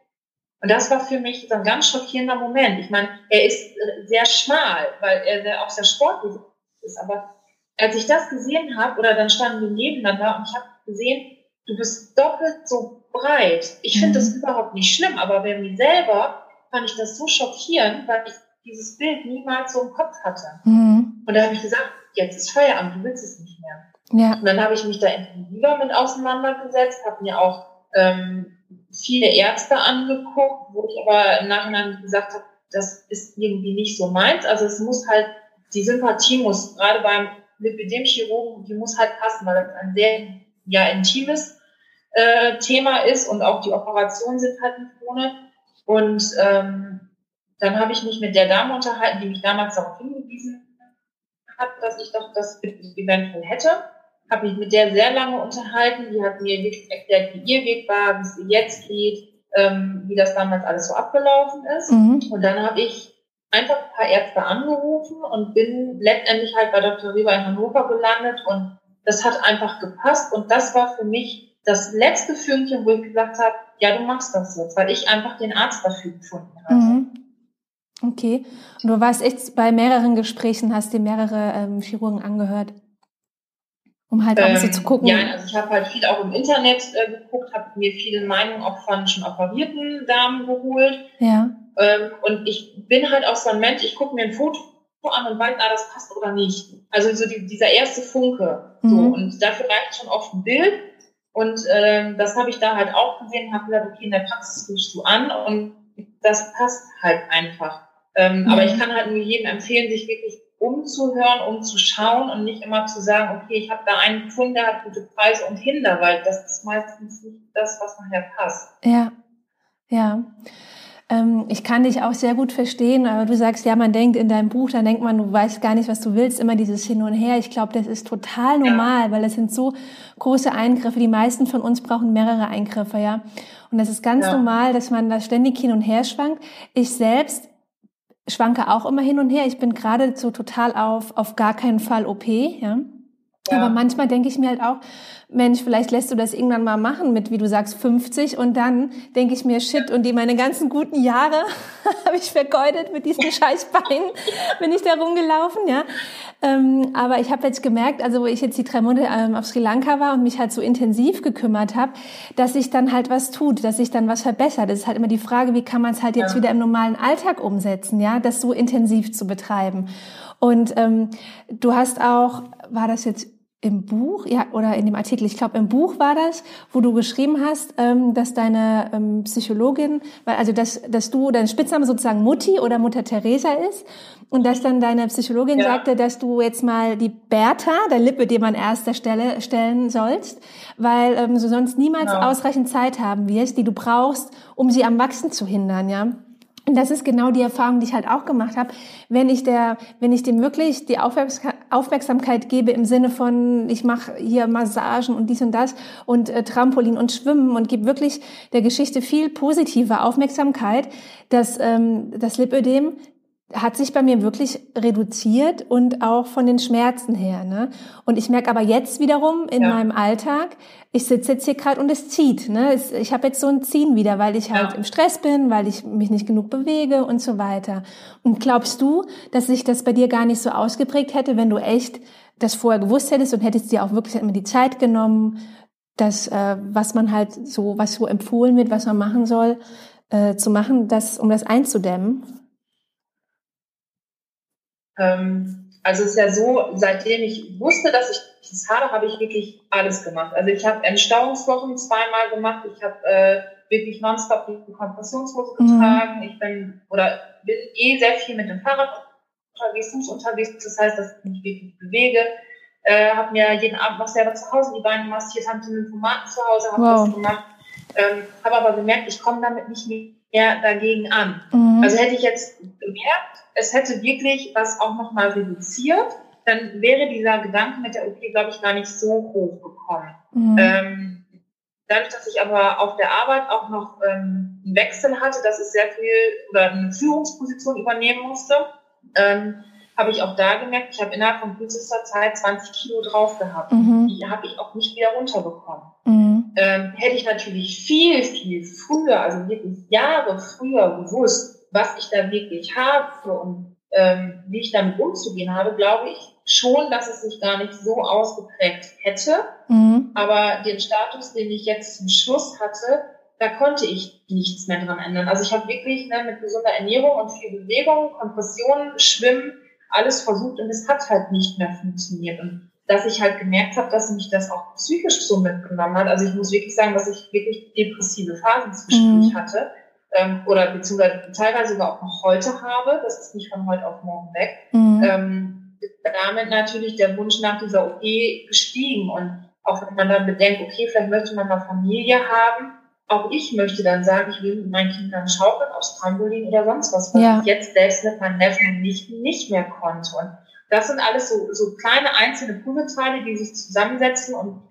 Und das war für mich so ein ganz schockierender Moment. Ich meine, er ist äh, sehr schmal, weil er auch sehr sportlich ist. Aber als ich das gesehen habe, oder dann standen wir nebeneinander und ich habe gesehen, du bist doppelt so breit. Ich finde mhm. das überhaupt nicht schlimm, aber bei mir selber fand ich das so schockierend, weil ich dieses Bild niemals so im Kopf hatte. Mhm. Und da habe ich gesagt, jetzt ist Feierabend, du willst es nicht mehr. Ja. Und dann habe ich mich da intensiver mit auseinandergesetzt, habe mir auch ähm, viele Ärzte angeguckt, wo ich aber im Nachhinein gesagt habe, das ist irgendwie nicht so meins. Also es muss halt, die Sympathie muss, gerade beim Lipidem-Chirurgen, die muss halt passen, weil das ein sehr ja, intimes äh, Thema ist und auch die Operationen sind halt nicht ohne. Und ähm, dann habe ich mich mit der Dame unterhalten, die mich damals darauf hingewiesen hat, dass ich doch das eventuell hätte. Habe mich mit der sehr lange unterhalten. Die hat mir wirklich erklärt, wie ihr Weg war, wie es ihr jetzt geht, ähm, wie das damals alles so abgelaufen ist. Mhm. Und dann habe ich einfach ein paar Ärzte angerufen und bin letztendlich halt bei Dr. Rieber in Hannover gelandet und das hat einfach gepasst und das war für mich das letzte Fünkchen, wo ich gesagt habe, ja, du machst das jetzt, weil ich einfach den Arzt dafür gefunden habe. Mhm. Okay. Und du warst echt bei mehreren Gesprächen, hast dir mehrere ähm, Chirurgen angehört, um halt auch ein bisschen zu ähm, gucken. Ja, also ich habe halt viel auch im Internet äh, geguckt, habe mir viele Meinungen auch von schon operierten Damen geholt. Ja. Ähm, und ich bin halt auch so ein Mensch, ich gucke mir ein Foto an und weiß, ah, das passt oder nicht. Also so die, dieser erste Funke. Mhm. So. Und dafür reicht schon oft ein Bild. Und ähm, das habe ich da halt auch gesehen, habe gesagt, okay, in der Praxis rufst du an und das passt halt einfach. Ähm, mhm. Aber ich kann halt nur jedem empfehlen, sich wirklich umzuhören, umzuschauen und nicht immer zu sagen, okay, ich habe da einen gefunden, der hat gute Preise und Hinder, weil das ist meistens nicht das, was nachher passt. Ja, ja. Ähm, ich kann dich auch sehr gut verstehen, aber du sagst, ja, man denkt in deinem Buch, dann denkt man, du weißt gar nicht, was du willst, immer dieses Hin und Her. Ich glaube, das ist total normal, ja. weil das sind so große Eingriffe. Die meisten von uns brauchen mehrere Eingriffe, ja. Und das ist ganz ja. normal, dass man da ständig hin und her schwankt. Ich selbst schwanke auch immer hin und her. Ich bin geradezu total auf, auf gar keinen Fall OP, ja. Ja. Aber manchmal denke ich mir halt auch, Mensch, vielleicht lässt du das irgendwann mal machen mit, wie du sagst, 50 und dann denke ich mir, shit, und die meine ganzen guten Jahre [LAUGHS] habe ich vergeudet mit diesen [LAUGHS] Scheißbeinen, bin ich da rumgelaufen, ja. Ähm, aber ich habe jetzt gemerkt, also wo ich jetzt die drei Monate ähm, auf Sri Lanka war und mich halt so intensiv gekümmert habe, dass sich dann halt was tut, dass sich dann was verbessert. Das ist halt immer die Frage, wie kann man es halt jetzt ja. wieder im normalen Alltag umsetzen, ja, das so intensiv zu betreiben. Und ähm, du hast auch, war das jetzt im Buch, ja, oder in dem Artikel, ich glaube im Buch war das, wo du geschrieben hast, ähm, dass deine ähm, Psychologin, weil also dass, dass du dein Spitzname sozusagen Mutti oder Mutter Teresa ist und dass dann deine Psychologin ja. sagte, dass du jetzt mal die Bertha, der Lippe, die man erster Stelle stellen sollst, weil ähm, du sonst niemals ja. Genau. ausreichend Zeit haben wirst, die du brauchst, um sie am Wachsen zu hindern, ja. Und das ist genau die Erfahrung, die ich halt auch gemacht habe. Wenn ich der, wenn ich dem wirklich die Aufmerksamkeit gebe im Sinne von, ich mache hier Massagen und dies und das und äh, Trampolin und Schwimmen und gebe wirklich der Geschichte viel positive Aufmerksamkeit, dass ähm, das Lipödem hat sich bei mir wirklich reduziert und auch von den Schmerzen her. Ne? Und ich merke aber jetzt wiederum in ja. meinem Alltag, ich sitze jetzt hier gerade und es zieht. Ne? Ich habe jetzt so ein Ziehen wieder, weil ich halt ja. im Stress bin, weil ich mich nicht genug bewege und so weiter. Und glaubst du, dass sich das bei dir gar nicht so ausgeprägt hätte, wenn du echt das vorher gewusst hättest und hättest dir auch wirklich immer die Zeit genommen, das, äh, was man halt so, was so empfohlen wird, was man machen soll, äh, zu machen, das, um das einzudämmen? Ähm, also es ist ja so, seitdem ich wusste, dass ich das habe, habe ich wirklich alles gemacht. Also ich habe Entstauungswochen zweimal gemacht, ich habe äh, wirklich nonstop die Kompressionshose mhm. getragen, ich bin oder bin eh sehr viel mit dem Fahrrad unterwegs, Fuß unterwegs, das heißt, dass ich mich wirklich bewege. Äh, habe mir jeden Abend noch selber zu Hause die Beine massiert, habe den Lymphomaten zu Hause, habe wow. das gemacht. Ähm, habe aber gemerkt, ich komme damit nicht mehr dagegen an. Mhm. Also hätte ich jetzt gemerkt, es hätte wirklich was auch nochmal reduziert, dann wäre dieser Gedanke mit der OP, glaube ich, gar nicht so hoch gekommen. Mhm. Ähm, dadurch, dass ich aber auf der Arbeit auch noch ähm, einen Wechsel hatte, dass ich sehr viel oder eine Führungsposition übernehmen musste, ähm, habe ich auch da gemerkt, ich habe innerhalb von kürzester Zeit 20 Kilo drauf gehabt. Mhm. Die habe ich auch nicht wieder runterbekommen. Mhm. Ähm, hätte ich natürlich viel, viel früher, also wirklich Jahre früher gewusst, was ich da wirklich habe und ähm, wie ich damit umzugehen habe, glaube ich schon, dass es sich gar nicht so ausgeprägt hätte. Mhm. Aber den Status, den ich jetzt zum Schluss hatte, da konnte ich nichts mehr dran ändern. Also ich habe wirklich ne, mit gesunder Ernährung und viel Bewegung, Kompression, Schwimmen, alles versucht und es hat halt nicht mehr funktioniert. Und dass ich halt gemerkt habe, dass mich das auch psychisch so mitgenommen hat. Also ich muss wirklich sagen, dass ich wirklich depressive Phasen zwischendurch mhm. hatte ähm, oder beziehungsweise teilweise sogar auch noch heute habe. Das ist nicht von heute auf morgen weg. Mhm. Ähm, damit natürlich der Wunsch nach dieser OP gestiegen. Und auch wenn man dann bedenkt, okay, vielleicht möchte man eine Familie haben, auch ich möchte dann sagen, ich will mit meinen Kindern schaukeln aufs Trampolin oder sonst was, was ja. ich jetzt selbst mit meinen Neffen und Nichten nicht mehr konnte. Und das sind alles so, so kleine einzelne Puzzleteile, die sich zusammensetzen und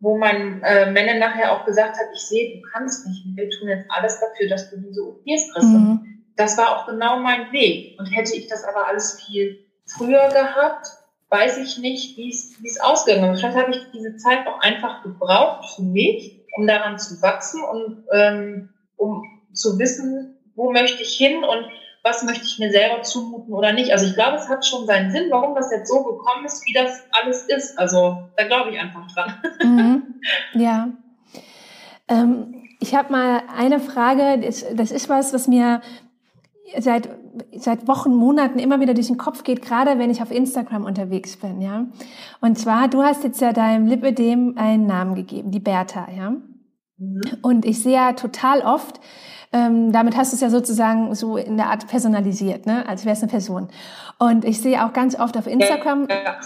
wo mein äh, Männer nachher auch gesagt hat, ich sehe, du kannst nicht, wir tun jetzt alles dafür, dass du diese OPs kriegst. Mhm. Das war auch genau mein Weg. Und hätte ich das aber alles viel früher gehabt, weiß ich nicht, wie es ausgegangen ist. Vielleicht habe ich diese Zeit auch einfach gebraucht für mich, um daran zu wachsen und ähm, um zu wissen, wo möchte ich hin und was möchte ich mir selber zumuten oder nicht. Also ich glaube, es hat schon seinen Sinn, warum das jetzt so gekommen ist, wie das alles ist. Also da glaube ich einfach dran. [LAUGHS] Mhm. Ja. Ähm, ich habe mal eine Frage, das, ist was, was mir seit, seit Wochen, Monaten immer wieder durch den Kopf geht, gerade wenn ich auf Instagram unterwegs bin, ja. Und zwar, du hast jetzt ja deinem Lipödem einen Namen gegeben, die Bertha, ja. Mhm. Und ich sehe ja total oft, ähm, damit hast du es ja sozusagen so in der Art personalisiert, ne? als wäre es eine Person. Und ich sehe auch ganz oft auf Instagram, ja.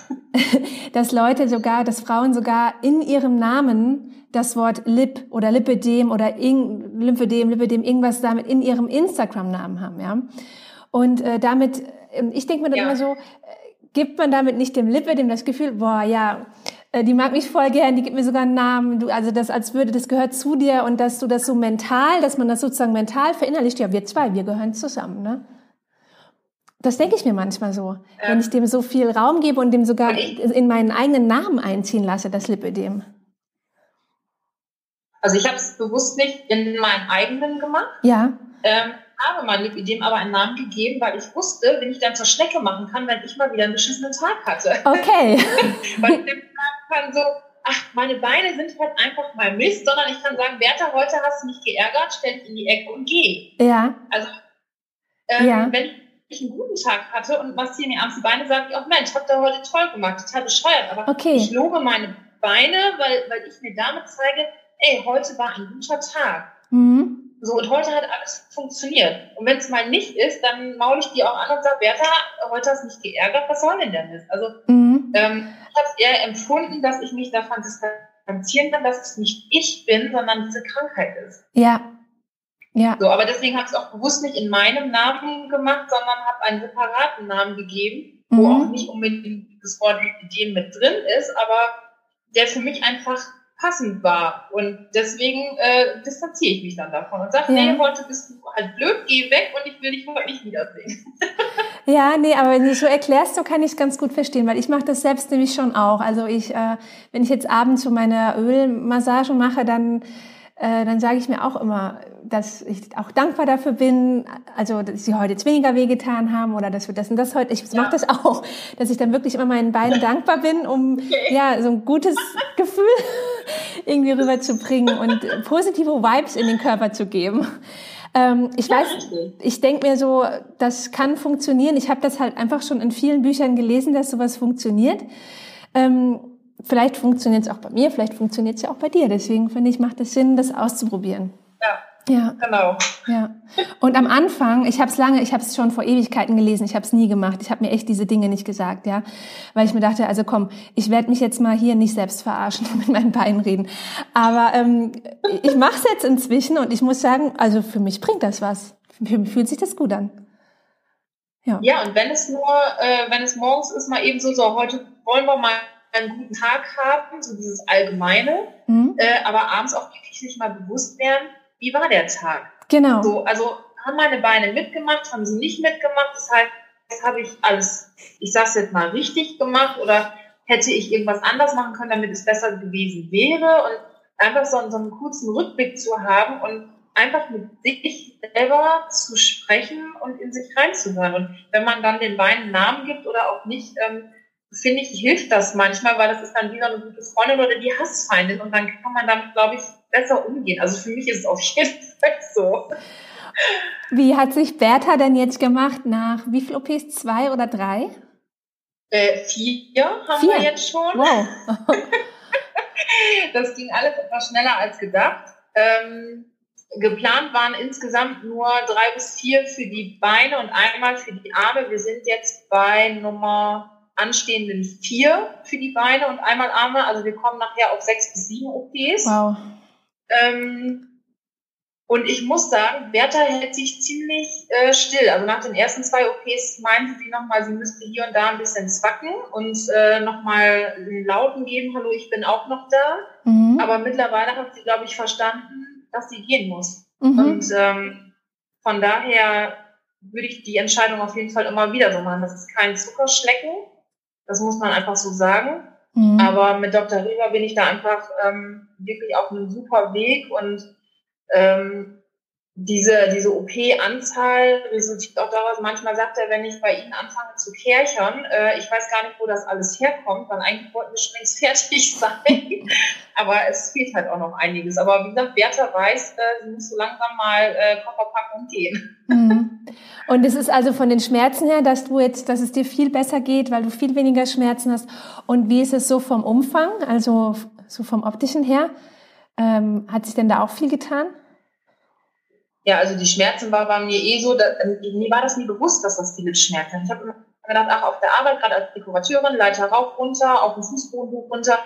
[LAUGHS] dass Leute sogar, dass Frauen sogar in ihrem Namen das Wort Lip oder Lipidem oder Lymphedem, Lipidem, irgendwas damit in ihrem Instagram-Namen haben, ja. Und äh, damit, ähm, ich denke mir dann ja. immer so, äh, gibt man damit nicht dem Lipidem das Gefühl, boah, ja, die mag mich voll gern, die gibt mir sogar einen Namen, du, also das als würde, das gehört zu dir und dass du das so mental, dass man das sozusagen mental verinnerlicht, ja, wir zwei, wir gehören zusammen, ne? Das denke ich mir manchmal so. Ähm, wenn ich dem so viel Raum gebe und dem sogar in meinen eigenen Namen einziehen lasse, das Lipödem. Also ich habe es bewusst nicht in meinem eigenen gemacht. Ja. Ähm, habe mein Lipidem aber einen Namen gegeben, weil ich wusste, wenn ich dann zur Schnecke machen kann, wenn ich mal wieder einen beschissenen Tag hatte. Okay. [LAUGHS] weil ich [LAUGHS] kann so, ach, meine Beine sind halt einfach mal Mist, sondern ich kann sagen, Bertha, heute hast du mich geärgert, stell dich in die Ecke und geh. Ja. Also, ähm, ja. wenn ich einen guten Tag hatte und massiere mir abends die Beine, sage ich auch, Mensch, habt ihr heute toll gemacht, total bescheuert, aber okay. ich lobe meine Beine, weil, weil ich mir damit zeige, ey, heute war ein guter Tag. Mhm. So, und heute hat alles funktioniert. Und wenn es mal nicht ist, dann maul ich die auch an und sage, Bertha, heute hast du mich geärgert, was soll denn der Mist? Also, mhm. ähm, ich habe es eher empfunden, dass ich mich davon distanzieren kann, dass es nicht ich bin, sondern diese Krankheit ist. Ja. Ja. So, aber deswegen habe ich es auch bewusst nicht in meinem Namen gemacht, sondern habe einen separaten Namen gegeben, mhm. wo auch nicht unbedingt das Wort Lipidem mit drin ist, aber der für mich einfach passend war. Und deswegen äh, distanziere ich mich dann davon und sage, ja. nee, heute bist du halt blöd, geh weg und ich will dich heute nicht wiedersehen. [LAUGHS] ja, nee, aber wenn du so erklärst, so kann ich es ganz gut verstehen, weil ich mache das selbst nämlich schon auch. Also ich, äh, wenn ich jetzt abends so meine Ölmassage mache, dann äh, dann sage ich mir auch immer, dass ich auch dankbar dafür bin, also dass sie heute jetzt weniger wehgetan haben oder dass wir das und das heute, ich ja. mache das auch, dass ich dann wirklich immer meinen Beinen [LAUGHS] dankbar bin, um okay. ja so ein gutes Gefühl irgendwie rüberzubringen und positive Vibes in den Körper zu geben. Ähm, ich weiß, ich denke mir so, das kann funktionieren. Ich habe das halt einfach schon in vielen Büchern gelesen, dass sowas funktioniert. Ähm, vielleicht funktioniert es auch bei mir, vielleicht funktioniert es ja auch bei dir. Deswegen finde ich, macht es Sinn, das auszuprobieren. Ja. Genau. Ja. Und am Anfang, ich habe es lange, ich habe es schon vor Ewigkeiten gelesen, ich habe es nie gemacht. Ich habe mir echt diese Dinge nicht gesagt, ja, weil ich mir dachte, also komm, ich werde mich jetzt mal hier nicht selbst verarschen [LAUGHS] und mit meinen Beinen reden. Aber ähm, ich mache es jetzt inzwischen und ich muss sagen, also für mich bringt das was. Für mich fühlt sich das gut an. Ja. Ja, und wenn es nur, äh, wenn es morgens ist, mal eben so, so heute wollen wir mal einen guten Tag haben, so dieses Allgemeine, mhm. äh, aber abends auch wirklich sich mal bewusst werden, wie war der Tag? Genau. So, also haben meine Beine mitgemacht, haben sie nicht mitgemacht, das heißt, habe ich alles, ich sag's jetzt mal, richtig gemacht oder hätte ich irgendwas anders machen können, damit es besser gewesen wäre und einfach so, so einen kurzen Rückblick zu haben und einfach mit sich selber zu sprechen und in sich reinzuhören. Und wenn man dann den Beinen einen Namen gibt oder auch nicht, ähm, finde ich, hilft das manchmal, weil das ist dann wieder eine gute Freundin oder die Hassfeindin und dann kann man damit, glaube ich, besser umgehen. Also für mich ist es auf jeden Fall so. Wie hat sich Bertha denn jetzt gemacht nach wie viel OPs? Zwei oder drei? Äh, vier haben vier. wir jetzt schon. Wow. [LAUGHS] das ging alles etwas schneller als gedacht. Ähm, geplant waren insgesamt nur drei bis vier für die Beine und einmal für die Arme. Wir sind jetzt bei Nummer anstehenden vier für die Beine und einmal Arme. Also wir kommen nachher auf sechs bis sieben OPs. Wow. Ähm, und ich muss sagen, Bertha hält sich ziemlich äh, still. Also nach den ersten zwei OPs meinte sie nochmal, sie müsste hier und da ein bisschen zwacken und äh, nochmal einen Lauten geben, hallo, ich bin auch noch da. Mhm. Aber mittlerweile hat sie, glaube ich, verstanden, dass sie gehen muss. Mhm. Und ähm, von daher würde ich die Entscheidung auf jeden Fall immer wieder so machen. Das ist kein Zuckerschlecken, das muss man einfach so sagen. Mhm. Aber mit Dr. Rieber bin ich da einfach ähm, wirklich auf einem super Weg und ähm, diese, diese OP-Anzahl resultiert auch daraus, manchmal sagt er, wenn ich bei Ihnen anfange zu kärchern, äh, ich weiß gar nicht, wo das alles herkommt, weil eigentlich wollten wir schon längst fertig [LAUGHS] sein. Aber es fehlt halt auch noch einiges. Aber wie gesagt, Bertha weiß, äh, sie muss so langsam mal äh, Koffer gehen. Mhm. Und es ist also von den Schmerzen her, dass du jetzt, dass es dir viel besser geht, weil du viel weniger Schmerzen hast. Und wie ist es so vom Umfang, also so vom optischen her? Ähm, hat sich denn da auch viel getan? Ja, also die Schmerzen war bei mir eh so, da, ähm, mir war das nie bewusst, dass das viele Schmerzen. Ich habe immer gedacht, ach, auf der Arbeit, gerade als Dekorateurin, Leiter rauf, runter, auf dem Fußboden hoch, runter.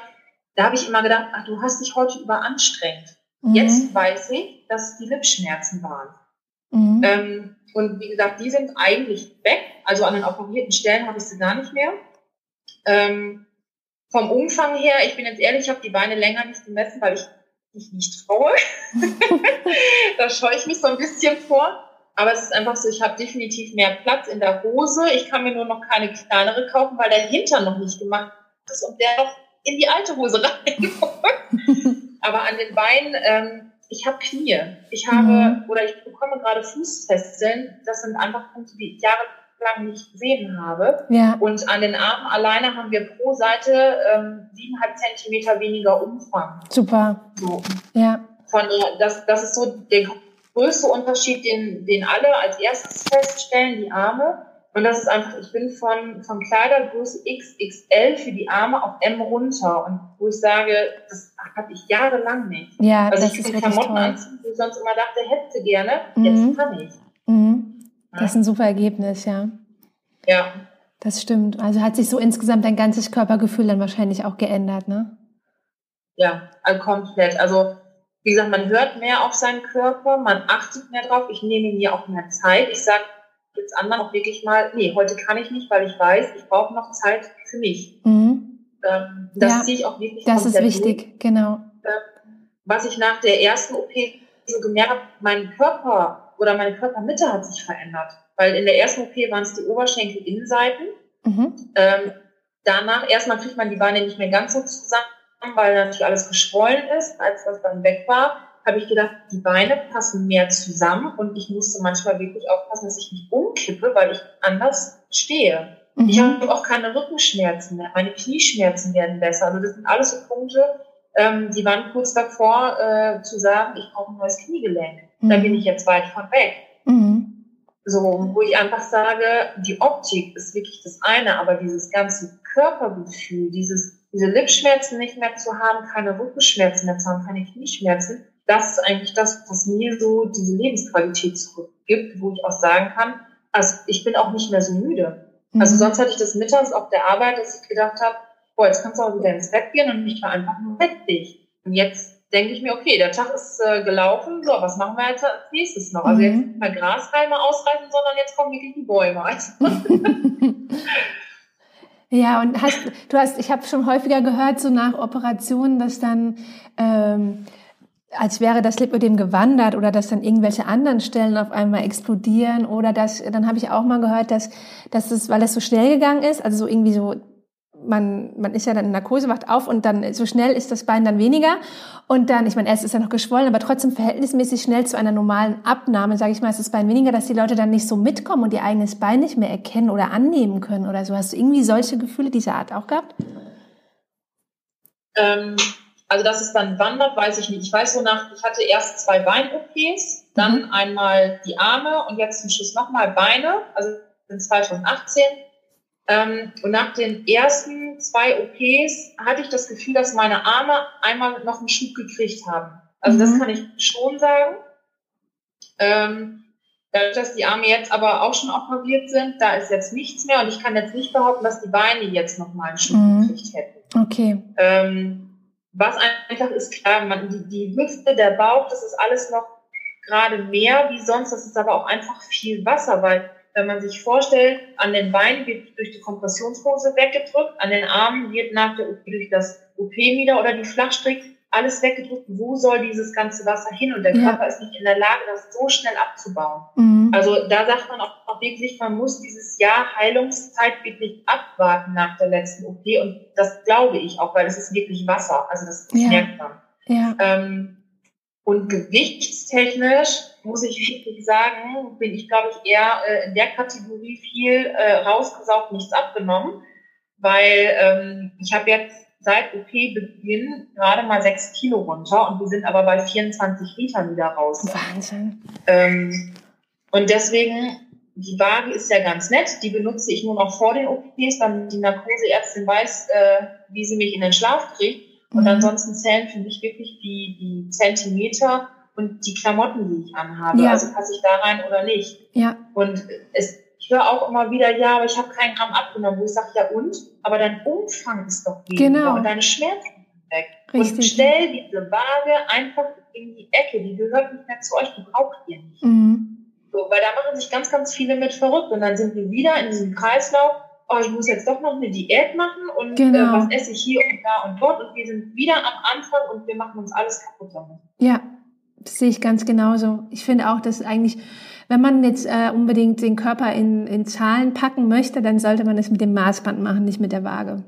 Da habe ich immer gedacht, ach, du hast dich heute überanstrengt. Mhm. Jetzt weiß ich, dass es die Lipschmerzen waren. Mhm. Ähm, und wie gesagt, die sind eigentlich weg. Also an den operierten Stellen habe ich sie gar nicht mehr. Ähm, vom Umfang her, ich bin jetzt ehrlich, ich habe die Beine länger nicht gemessen, weil ich mich nicht traue. [LAUGHS] da scheue ich mich so ein bisschen vor. Aber es ist einfach so, ich habe definitiv mehr Platz in der Hose. Ich kann mir nur noch keine kleinere kaufen, weil der Hintern noch nicht gemacht ist und der noch in die alte Hose [LAUGHS] rein. Aber an den Beinen, ähm, ich habe Knie. Ich habe, mhm. oder ich bekomme gerade Fußfesseln. Das sind einfach Punkte, die ich jahrelang nicht gesehen habe. Ja. Und an den Armen alleine haben wir pro Seite ähm, siebeneinhalb ähm, Zentimeter weniger Umfang. Super. So. Ja. Von, das, das ist so der größte Unterschied, den, den alle als erstes feststellen, die Arme. Und das ist einfach, ich bin von, von Kleidergröße XXL für die Arme auf M runter. Und wo ich sage, das hatte ich jahrelang nicht. Ja, also das ich kann Klamotten toll. anziehen, wo ich sonst immer dachte, hätte gerne, mhm. jetzt kann ich. Mhm. Das ist ein super Ergebnis, ja. Ja. Das stimmt. Also hat sich so insgesamt dein ganzes Körpergefühl dann wahrscheinlich auch geändert, ne? Ja, also komplett. Also wie gesagt, man hört mehr auf seinen Körper, man achtet mehr drauf. Ich nehme mir auch mehr Zeit. Ich sage jetzt anderen auch wirklich mal, nee, heute kann ich nicht, weil ich weiß, ich brauche noch Zeit für mich. Mhm. Ähm, das ja, ziehe ich auch wirklich Das ist wichtig, durch. genau. Ähm, was ich nach der ersten OP so gemerkt habe, mein Körper oder meine Körpermitte hat sich verändert. Weil in der ersten OP waren es die Oberschenkel-Innenseiten. Mhm. Ähm, danach, erstmal kriegt man die Beine nicht mehr ganz so zusammen weil natürlich alles geschwollen ist. Als das dann weg war, habe ich gedacht, die Beine passen mehr zusammen und ich musste manchmal wirklich aufpassen, dass ich nicht umkippe, weil ich anders stehe. Mhm. Ich habe auch keine Rückenschmerzen mehr, meine Knieschmerzen werden besser. Also das sind alles so Punkte, ähm, die waren kurz davor äh, zu sagen, ich brauche ein neues Kniegelenk. Mhm. Da bin ich jetzt weit von weg. Mhm. So, wo ich einfach sage, die Optik ist wirklich das eine, aber dieses ganze Körpergefühl, dieses diese Lipschmerzen nicht mehr zu haben, keine Rückenschmerzen mehr zu haben, keine Knieschmerzen, das ist eigentlich das, was mir so diese Lebensqualität zurückgibt, wo ich auch sagen kann, also ich bin auch nicht mehr so müde. Mhm. Also sonst hatte ich das mittags auf der Arbeit, dass ich gedacht habe, boah, jetzt kannst du auch wieder ins Bett gehen und ich war einfach nur weg. Und jetzt denke ich mir, okay, der Tag ist äh, gelaufen, so, was machen wir jetzt als nächstes noch? Also jetzt mhm. nicht mal Grashalme ausreißen, sondern jetzt kommen wirklich die Bäume. [LAUGHS] Ja, und hast, du hast, ich habe schon häufiger gehört, so nach Operationen, dass dann, ähm, als wäre das Lipödem gewandert oder dass dann irgendwelche anderen Stellen auf einmal explodieren oder dass, dann habe ich auch mal gehört, dass, dass es, weil das so schnell gegangen ist, also so irgendwie so man, man ist ja dann in Narkose, wacht auf und dann so schnell ist das Bein dann weniger. Und dann, ich meine, erst ist er noch geschwollen, aber trotzdem verhältnismäßig schnell zu einer normalen Abnahme, sage ich mal, ist das Bein weniger, dass die Leute dann nicht so mitkommen und ihr eigenes Bein nicht mehr erkennen oder annehmen können oder so. Hast du irgendwie solche Gefühle dieser Art auch gehabt? Ähm, also, dass es dann wandert, weiß ich nicht. Ich weiß so nach, ich hatte erst zwei Bein-OPs, dann mhm. einmal die Arme und jetzt zum Schluss nochmal Beine, also in 2018 ähm, und nach den ersten zwei OPs hatte ich das Gefühl, dass meine Arme einmal noch einen Schub gekriegt haben. Also mhm. das kann ich schon sagen. Ähm, dadurch, dass die Arme jetzt aber auch schon operiert sind, da ist jetzt nichts mehr und ich kann jetzt nicht behaupten, dass die Beine jetzt noch mal einen Schub mhm. gekriegt hätten. Okay. Ähm, was einfach ist klar, man, die, die Hüfte, der Bauch, das ist alles noch gerade mehr wie sonst. Das ist aber auch einfach viel Wasser, weil wenn man sich vorstellt, an den Beinen wird durch die Kompressionshose weggedrückt, an den Armen wird nach der OP durch das OP-Mieder oder die Flachstrick alles weggedrückt. Wo soll dieses ganze Wasser hin? Und der ja. Körper ist nicht in der Lage, das so schnell abzubauen. Mhm. Also da sagt man auch, auch, wirklich, man muss dieses Jahr Heilungszeit wirklich abwarten nach der letzten OP. Und das glaube ich auch, weil es ist wirklich Wasser. Also das, das ja. merkt man. Ja. Ähm, und gewichtstechnisch muss ich wirklich sagen, bin ich, glaube ich, eher äh, in der Kategorie viel äh, rausgesaugt, nichts abgenommen, weil ähm, ich habe jetzt seit OP-Beginn gerade mal sechs Kilo runter und wir sind aber bei 24 Litern wieder raus. Wahnsinn. Ähm, und deswegen, die Waage ist ja ganz nett, die benutze ich nur noch vor den OPs, damit die Narkoseärztin weiß, äh, wie sie mich in den Schlaf kriegt. Und mhm. ansonsten zählen für mich wirklich die, die Zentimeter und die Klamotten, die ich anhabe. Ja. Also passe ich da rein oder nicht. Ja. Und es, ich höre auch immer wieder, ja, aber ich habe keinen Gramm abgenommen, wo ich sage, ja und? Aber dein Umfang ist doch weniger genau. und deine Schmerzen sind weg. Richtig. Und stell diese Waage einfach in die Ecke, die gehört nicht mehr zu euch, die braucht ihr nicht. Mhm. So, weil da machen sich ganz, ganz viele mit verrückt und dann sind wir wieder in diesem Kreislauf, oh, ich muss jetzt doch noch eine Diät machen und äh, genau. äh, was esse ich hier und da und dort und wir sind wieder am Anfang und wir machen uns alles kaputt damit. Ja, Das sehe ich ganz genauso. Ich finde auch, dass eigentlich, wenn man jetzt äh, unbedingt den Körper in, in Zahlen packen möchte, dann sollte man es mit dem Maßband machen, nicht mit der Waage.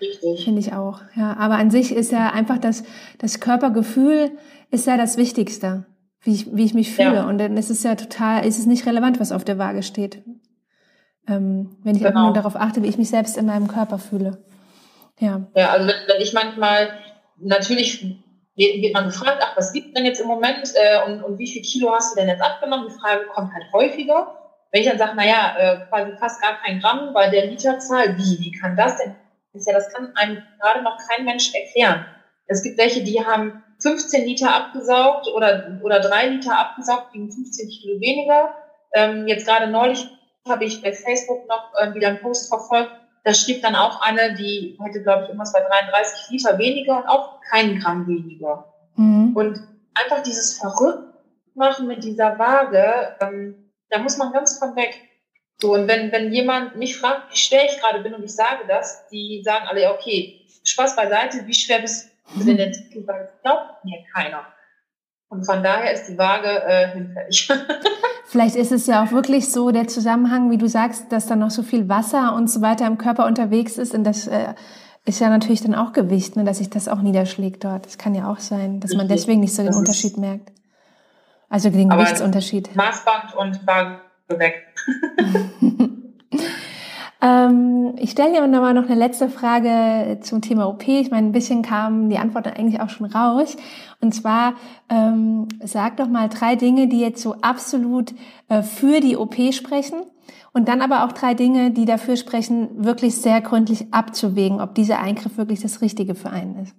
Richtig. Finde ich auch. Ja, aber an sich ist ja einfach das, das Körpergefühl ist ja das Wichtigste, wie ich, wie ich mich fühle. Ja. Und dann ist es ja total, ist es nicht relevant, was auf der Waage steht. Ähm, wenn ich genau. nur darauf achte, wie ich mich selbst in meinem Körper fühle. Ja. Ja, also wenn, wenn ich manchmal, natürlich wird man gefragt, ach, was gibt denn jetzt im Moment äh, und, und wie viel Kilo hast du denn jetzt abgenommen? Die Frage kommt halt häufiger. Wenn ich dann sage, naja, äh, quasi fast gar kein Gramm bei der Literzahl, wie, wie kann das denn? Das, ja, das kann einem gerade noch kein Mensch erklären. Es gibt welche, die haben 15 Liter abgesaugt oder, oder drei Liter abgesaugt, gegen 15 Kilo weniger. Ähm, jetzt gerade neulich habe ich bei Facebook noch äh, wieder einen Post verfolgt, da schrieb dann auch eine, die hatte, glaube ich, irgendwas bei 33 Liter weniger und auch keinen Gramm weniger. Mhm. Und einfach dieses Verrücktmachen mit dieser Waage, ähm, da muss man ganz von weg. So, und wenn, wenn jemand mich fragt, wie schwer ich gerade bin und ich sage das, die sagen alle, okay, Spaß beiseite, wie schwer bist du denn? Das glaubt mir keiner. Und von daher ist die Waage äh, hinfällig. [LAUGHS] Vielleicht ist es ja auch wirklich so der Zusammenhang, wie du sagst, dass da noch so viel Wasser und so weiter im Körper unterwegs ist und das äh, ist ja natürlich dann auch Gewicht, ne, dass sich das auch niederschlägt dort. Das kann ja auch sein, dass man deswegen nicht so den Unterschied merkt. Also den Gewichtsunterschied. Maßband und Waage weg. [LAUGHS] [LAUGHS] Ähm, ich stelle dir aber noch eine letzte Frage zum Thema OP. Ich meine, ein bisschen kam die Antwort eigentlich auch schon raus. Und zwar, ähm, sag doch mal drei Dinge, die jetzt so absolut äh, für die OP sprechen. Und dann aber auch drei Dinge, die dafür sprechen, wirklich sehr gründlich abzuwägen, ob dieser Eingriff wirklich das Richtige für einen ist.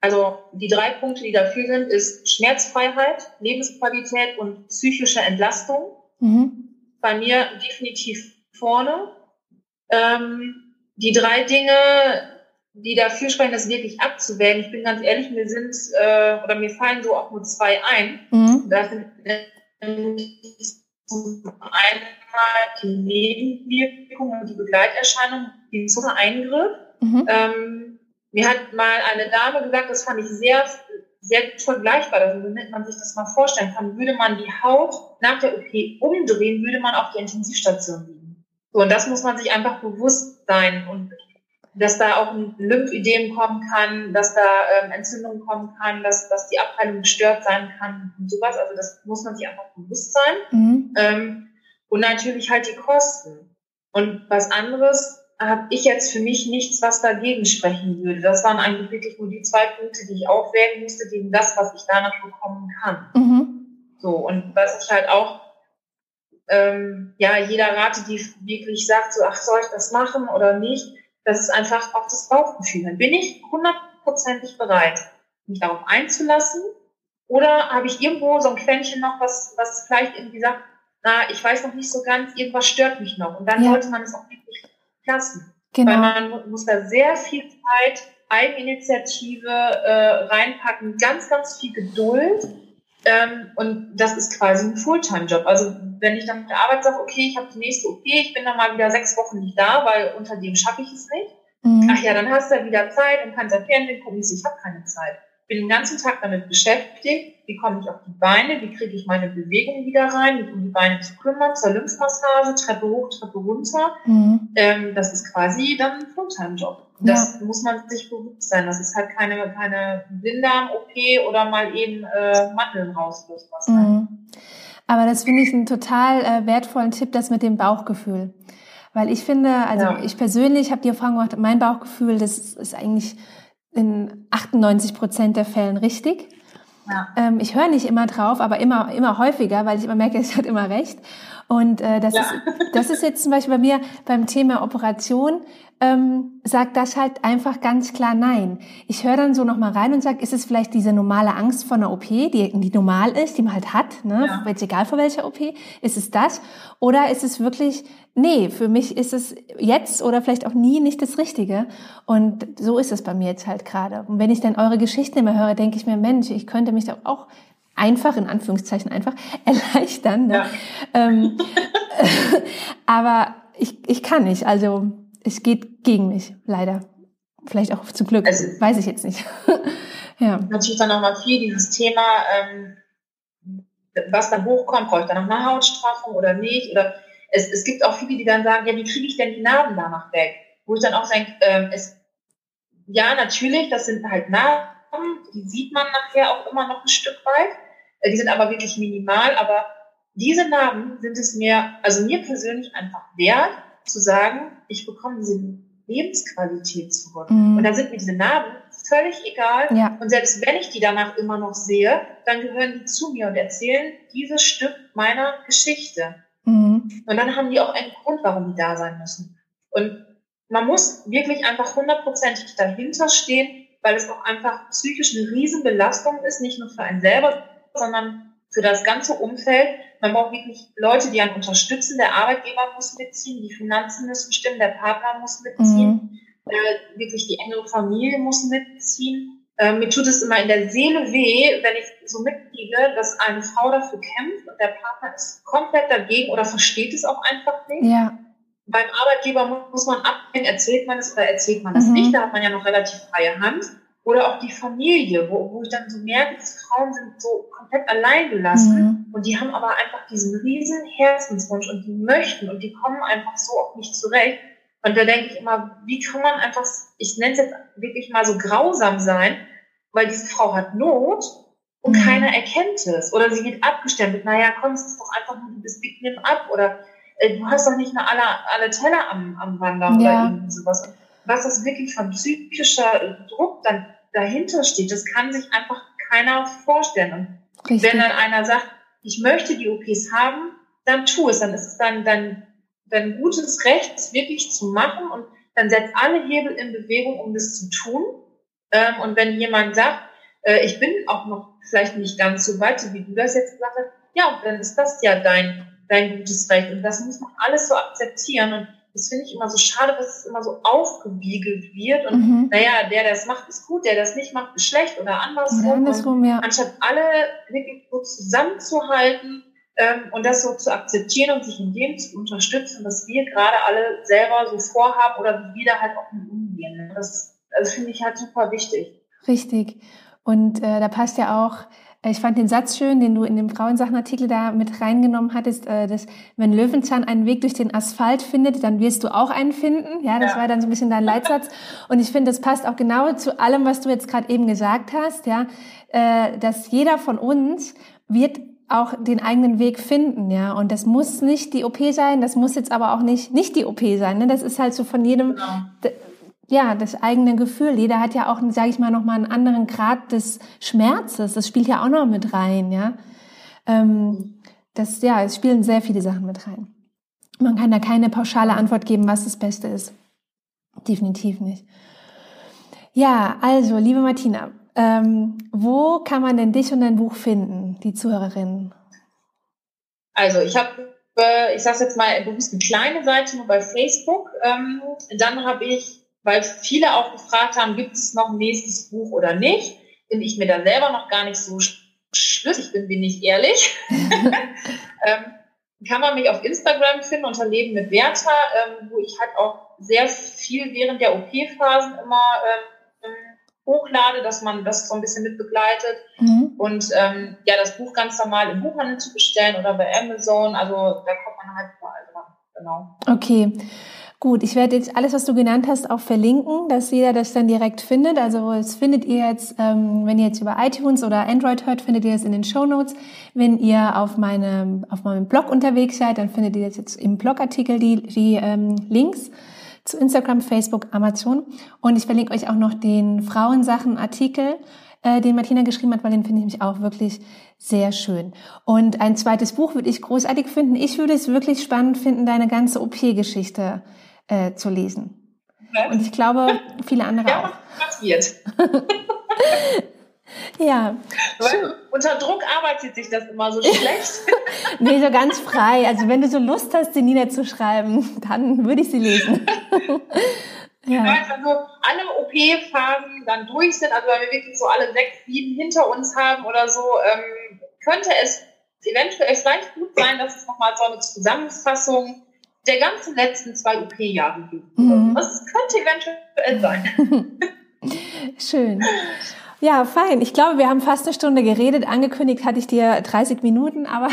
Also die drei Punkte, die dafür sind, ist Schmerzfreiheit, Lebensqualität und psychische Entlastung. Mhm bei mir definitiv vorne. Ähm, die drei Dinge, die dafür sprechen, das wirklich abzuwägen. Ich bin ganz ehrlich, mir sind äh, oder mir fallen so auch nur zwei ein. Mhm. Das sind zum einen die Nebenwirkungen und die Begleiterscheinungen, die Zunge-Eingriff. Mhm. Ähm, mir hat mal eine Dame gesagt, das fand ich sehr sehr gut vergleichbar, also damit man sich das mal vorstellen kann, würde man die Haut nach der OP umdrehen, würde man auf der Intensivstation liegen. So, und das muss man sich einfach bewusst sein und dass da auch ein Lymphödem kommen kann, dass da ähm, Entzündung kommen kann, dass, dass die Abheilung gestört sein kann und sowas. Also das muss man sich einfach bewusst sein. Mhm. Ähm, und natürlich halt die Kosten. Und was anderes habe ich jetzt für mich nichts, was dagegen sprechen würde. Das waren eigentlich wirklich nur die zwei Punkte, die ich aufwägen musste gegen das, was ich danach bekommen kann. Mhm. So, und was ich halt auch, ähm, ja, jeder Rate, die wirklich sagt, so, ach, soll ich das machen oder nicht, das ist einfach auch das Bauchgefühl. Dann bin ich hundertprozentig bereit, mich darauf einzulassen. Oder habe ich irgendwo so ein Quäntchen noch, was, was vielleicht irgendwie sagt, na, ich weiß noch nicht so ganz, irgendwas stört mich noch. Und dann ja. sollte man es auch wirklich lassen. Genau. Weil man muss da sehr viel Zeit, Eigeninitiative äh, reinpacken, ganz, ganz viel Geduld. Ähm, und das ist quasi ein Fulltime-Job. Also wenn ich dann mit der Arbeit sage, okay, ich habe die nächste OP, ich bin dann mal wieder sechs Wochen nicht da, weil unter dem schaffe ich es nicht. Mhm. Ach ja, dann hast du ja wieder Zeit und kannst ja Fernsehen gucken. Ich habe keine Zeit bin den ganzen Tag damit beschäftigt, wie komme ich auf die Beine, wie kriege ich meine Bewegung wieder rein, mich um die Beine zu kümmern, zur Lymphmassage, Treppe hoch, Treppe runter. Mhm. Ähm, das ist quasi dann ein Fulltime-Job. Das ja. muss man sich bewusst sein. Das ist halt keine, keine Blinddarm-OP oder mal eben äh, Mandeln raus. Mhm. Aber das finde ich einen total äh, wertvollen Tipp, das mit dem Bauchgefühl. Weil ich finde, also ja. ich persönlich habe die Erfahrung gemacht, mein Bauchgefühl, das ist eigentlich in 98 Prozent der Fällen richtig. Ja. Ähm, ich höre nicht immer drauf, aber immer, immer häufiger, weil ich immer merke, [LAUGHS] es hat immer recht. Und äh, das, ja. ist, das ist jetzt zum Beispiel bei mir beim Thema Operation, ähm, sagt das halt einfach ganz klar nein. Ich höre dann so nochmal rein und sage, ist es vielleicht diese normale Angst vor einer OP, die, die normal ist, die man halt hat, ne? Ja. jetzt egal vor welcher OP, ist es das? Oder ist es wirklich, nee, für mich ist es jetzt oder vielleicht auch nie nicht das Richtige. Und so ist es bei mir jetzt halt gerade. Und wenn ich dann eure Geschichten immer höre, denke ich mir, Mensch, ich könnte mich da auch einfach, in Anführungszeichen einfach, [LAUGHS] erleichtern. Ne? Ja. Ähm, [LAUGHS] aber ich, ich kann nicht. Also es geht gegen mich, leider. Vielleicht auch zum Glück, also, weiß ich jetzt nicht. [LAUGHS] Ja. Natürlich dann nochmal viel dieses Thema, ähm, was dann hochkommt, brauche ich dann noch eine Hautstraffung oder nicht? Oder es, es gibt auch viele, die dann sagen, ja, wie kriege ich denn die Narben danach weg? Wo ich dann auch denke, ähm, es, ja, natürlich, das sind halt Narben, die sieht man nachher auch immer noch ein Stück weit. Äh, die sind aber wirklich minimal, aber diese Narben sind es mir, also mir persönlich einfach wert, zu sagen, ich bekomme diese Lebensqualität zurück. Mhm. Und dann sind mir diese Narben völlig egal. Ja. Und selbst wenn ich die danach immer noch sehe, dann gehören die zu mir und erzählen dieses Stück meiner Geschichte. Mhm. Und dann haben die auch einen Grund, warum die da sein müssen. Und man muss wirklich einfach hundertprozentig dahinter stehen, weil es auch einfach psychisch eine Riesenbelastung ist, nicht nur für einen selber, sondern für das ganze Umfeld. Man braucht wirklich Leute, die einen unterstützen. Der Arbeitgeber muss mitziehen, die Finanzen müssen stimmen, der Partner muss mitziehen, mhm. äh, wirklich die engere Familie muss mitziehen. Äh, mir tut es immer in der Seele weh, wenn ich so mitkriege, dass eine Frau dafür kämpft und der Partner ist komplett dagegen oder versteht es auch einfach nicht. Ja. Beim Arbeitgeber muss man abwägen, erzählt man es oder erzählt man es mhm. nicht. Da hat man ja noch relativ freie Hand. Oder auch die Familie, wo, wo ich dann so merke, diese Frauen sind so komplett allein gelassen mhm. und die haben aber einfach diesen riesen Herzenswunsch und die möchten und die kommen einfach so auf mich zurecht. Und da denke ich immer, wie kann man einfach, ich nenne es jetzt wirklich mal so grausam sein, weil diese Frau hat Not und mhm. keiner erkennt es. Oder sie wird abgestempelt, naja, komm, es ist doch einfach nur, du bist ab. Oder äh, du hast doch nicht mehr alle, alle Teller am, am Wandern ja. oder irgendwie sowas. Was das wirklich von psychischer Druck dann dahinter steht, das kann sich einfach keiner vorstellen. Und Richtig. wenn dann einer sagt, ich möchte die OPs haben, dann tu es. Dann ist es dann, dann, dann gutes Recht, es wirklich zu machen und dann setzt alle Hebel in Bewegung, um das zu tun. Ähm, und wenn jemand sagt, äh, ich bin auch noch vielleicht nicht ganz so weit, so wie du das jetzt gesagt hast, ja, dann ist das ja dein, dein gutes Recht. Und das muss man alles so akzeptieren. Und das finde ich immer so schade, dass es immer so aufgewiegelt wird. Und mhm. naja, der, der das macht, ist gut, der das nicht macht, ist schlecht oder andersrum. Oder andersrum ja. Anstatt alle wirklich so zusammenzuhalten ähm, und das so zu akzeptieren und sich in dem zu unterstützen, was wir gerade alle selber so vorhaben oder wie wir da halt auch mit umgehen. Das, das finde ich halt super wichtig. Richtig. Und äh, da passt ja auch ich fand den Satz schön, den du in dem Frauensachenartikel da mit reingenommen hattest, äh, dass wenn Löwenzahn einen Weg durch den Asphalt findet, dann wirst du auch einen finden. Ja, das ja. war dann so ein bisschen dein Leitsatz. Und ich finde, das passt auch genau zu allem, was du jetzt gerade eben gesagt hast, ja, äh, dass jeder von uns wird auch den eigenen Weg finden, ja. Und das muss nicht die OP sein, das muss jetzt aber auch nicht nicht die OP sein. Ne? Das ist halt so von jedem. Genau ja, das eigene Gefühl. Jeder hat ja auch, sage ich mal, noch mal einen anderen Grad des Schmerzes. Das spielt ja auch noch mit rein, ja. Ähm, das, ja, es spielen sehr viele Sachen mit rein. Man kann da keine pauschale Antwort geben, was das Beste ist. Definitiv nicht. Ja, also, liebe Martina, ähm, wo kann man denn dich und dein Buch finden, die Zuhörerinnen? Also, ich habe, äh, ich sage jetzt mal bewusst eine kleine Seite nur bei Facebook. Ähm, dann habe ich weil viele auch gefragt haben, gibt es noch ein nächstes Buch oder nicht, bin ich mir da selber noch gar nicht so schlüssig bin, bin ich ehrlich. [LAUGHS] ähm, kann man mich auf Instagram finden unter Leben mit Werther, ähm, wo ich halt auch sehr viel während der OP-Phasen immer ähm, hochlade, dass man das so ein bisschen mit begleitet. Mhm. Und ähm, ja, das Buch ganz normal im Buchhandel zu bestellen oder bei Amazon. Also da kommt man halt überall dran. Genau. Okay. Gut, ich werde jetzt alles, was du genannt hast, auch verlinken, dass jeder das dann direkt findet. Also es findet ihr jetzt, ähm, wenn ihr jetzt über iTunes oder Android hört, findet ihr es in den Show Notes. Wenn ihr auf meinem auf meinem Blog unterwegs seid, dann findet ihr jetzt im Blogartikel die, die ähm, Links zu Instagram, Facebook, Amazon. Und ich verlinke euch auch noch den Frauensachen-Artikel, äh, den Martina geschrieben hat, weil den finde ich mich auch wirklich sehr schön. Und ein zweites Buch würde ich großartig finden. Ich würde es wirklich spannend finden, deine ganze OP-Geschichte äh, zu lesen. Okay. Und ich glaube, viele andere ja, auch. Passiert. [LAUGHS] ja. Weil unter Druck arbeitet sich das immer so [LAUGHS] schlecht. nee, so ganz frei. Also wenn du so Lust hast, sie niederzuschreiben, dann würde ich sie lesen. [LAUGHS] ja. Also alle OP-Phasen dann durch sind, also wenn wir wirklich so alle sechs, sieben hinter uns haben oder so, ähm, könnte es eventuell vielleicht gut sein, dass es nochmal so eine Zusammenfassung der ganzen letzten zwei OP-Jahre. Mhm. Das könnte eventuell sein. [LAUGHS] Schön. Ja, fein. Ich glaube, wir haben fast eine Stunde geredet. Angekündigt hatte ich dir 30 Minuten, aber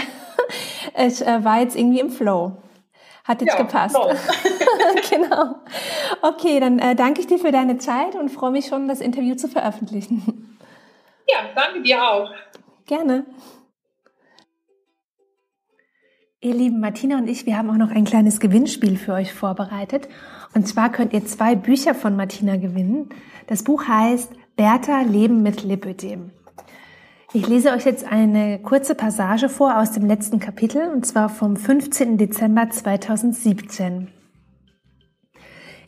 [LAUGHS] es äh, war jetzt irgendwie im Flow. Hat jetzt ja, gepasst. [LAUGHS] genau. Okay, dann äh, danke ich dir für deine Zeit und freue mich schon, das Interview zu veröffentlichen. Ja, danke dir auch. Gerne. Ihr lieben Martina und ich, wir haben auch noch ein kleines Gewinnspiel für euch vorbereitet. Und zwar könnt ihr zwei Bücher von Martina gewinnen. Das Buch heißt Bertha Leben mit Lipödem. Ich lese euch jetzt eine kurze Passage vor aus dem letzten Kapitel, und zwar vom 15. Dezember 2017.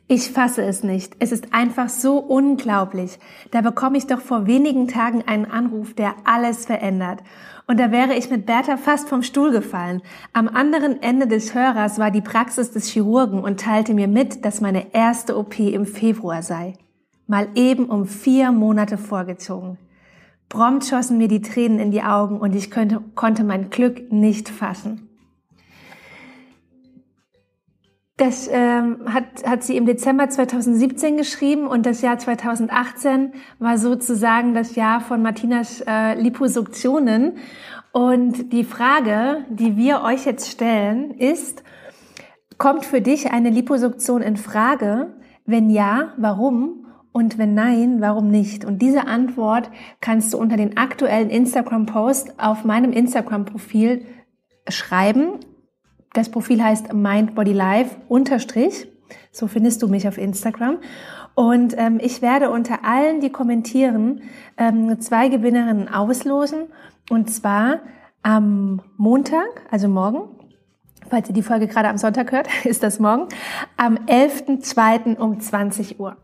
Ich fasse es nicht. Es ist einfach so unglaublich. Da bekomme ich doch vor wenigen Tagen einen Anruf, der alles verändert. Und da wäre ich mit Bertha fast vom Stuhl gefallen. Am anderen Ende des Hörers war die Praxis des Chirurgen und teilte mir mit, dass meine erste OP im Februar sei mal eben um vier Monate vorgezogen. Prompt schossen mir die Tränen in die Augen und ich könnte, konnte mein Glück nicht fassen. Das ähm, hat, hat sie im Dezember 2017 geschrieben und das Jahr 2018 war sozusagen das Jahr von Martinas äh, Liposuktionen. Und die Frage, die wir euch jetzt stellen, ist, kommt für dich eine Liposuktion in Frage? Wenn ja, warum? Und wenn nein, warum nicht? Und diese Antwort kannst du unter den aktuellen Instagram-Post auf meinem Instagram-Profil schreiben. Das Profil heißt mindbodylife unterstrich. So findest du mich auf Instagram. Und ähm, ich werde unter allen, die kommentieren, ähm, zwei Gewinnerinnen auslosen. Und zwar am Montag, also morgen, falls ihr die Folge gerade am Sonntag hört, [LAUGHS] ist das morgen, am 11.02. um 20 Uhr.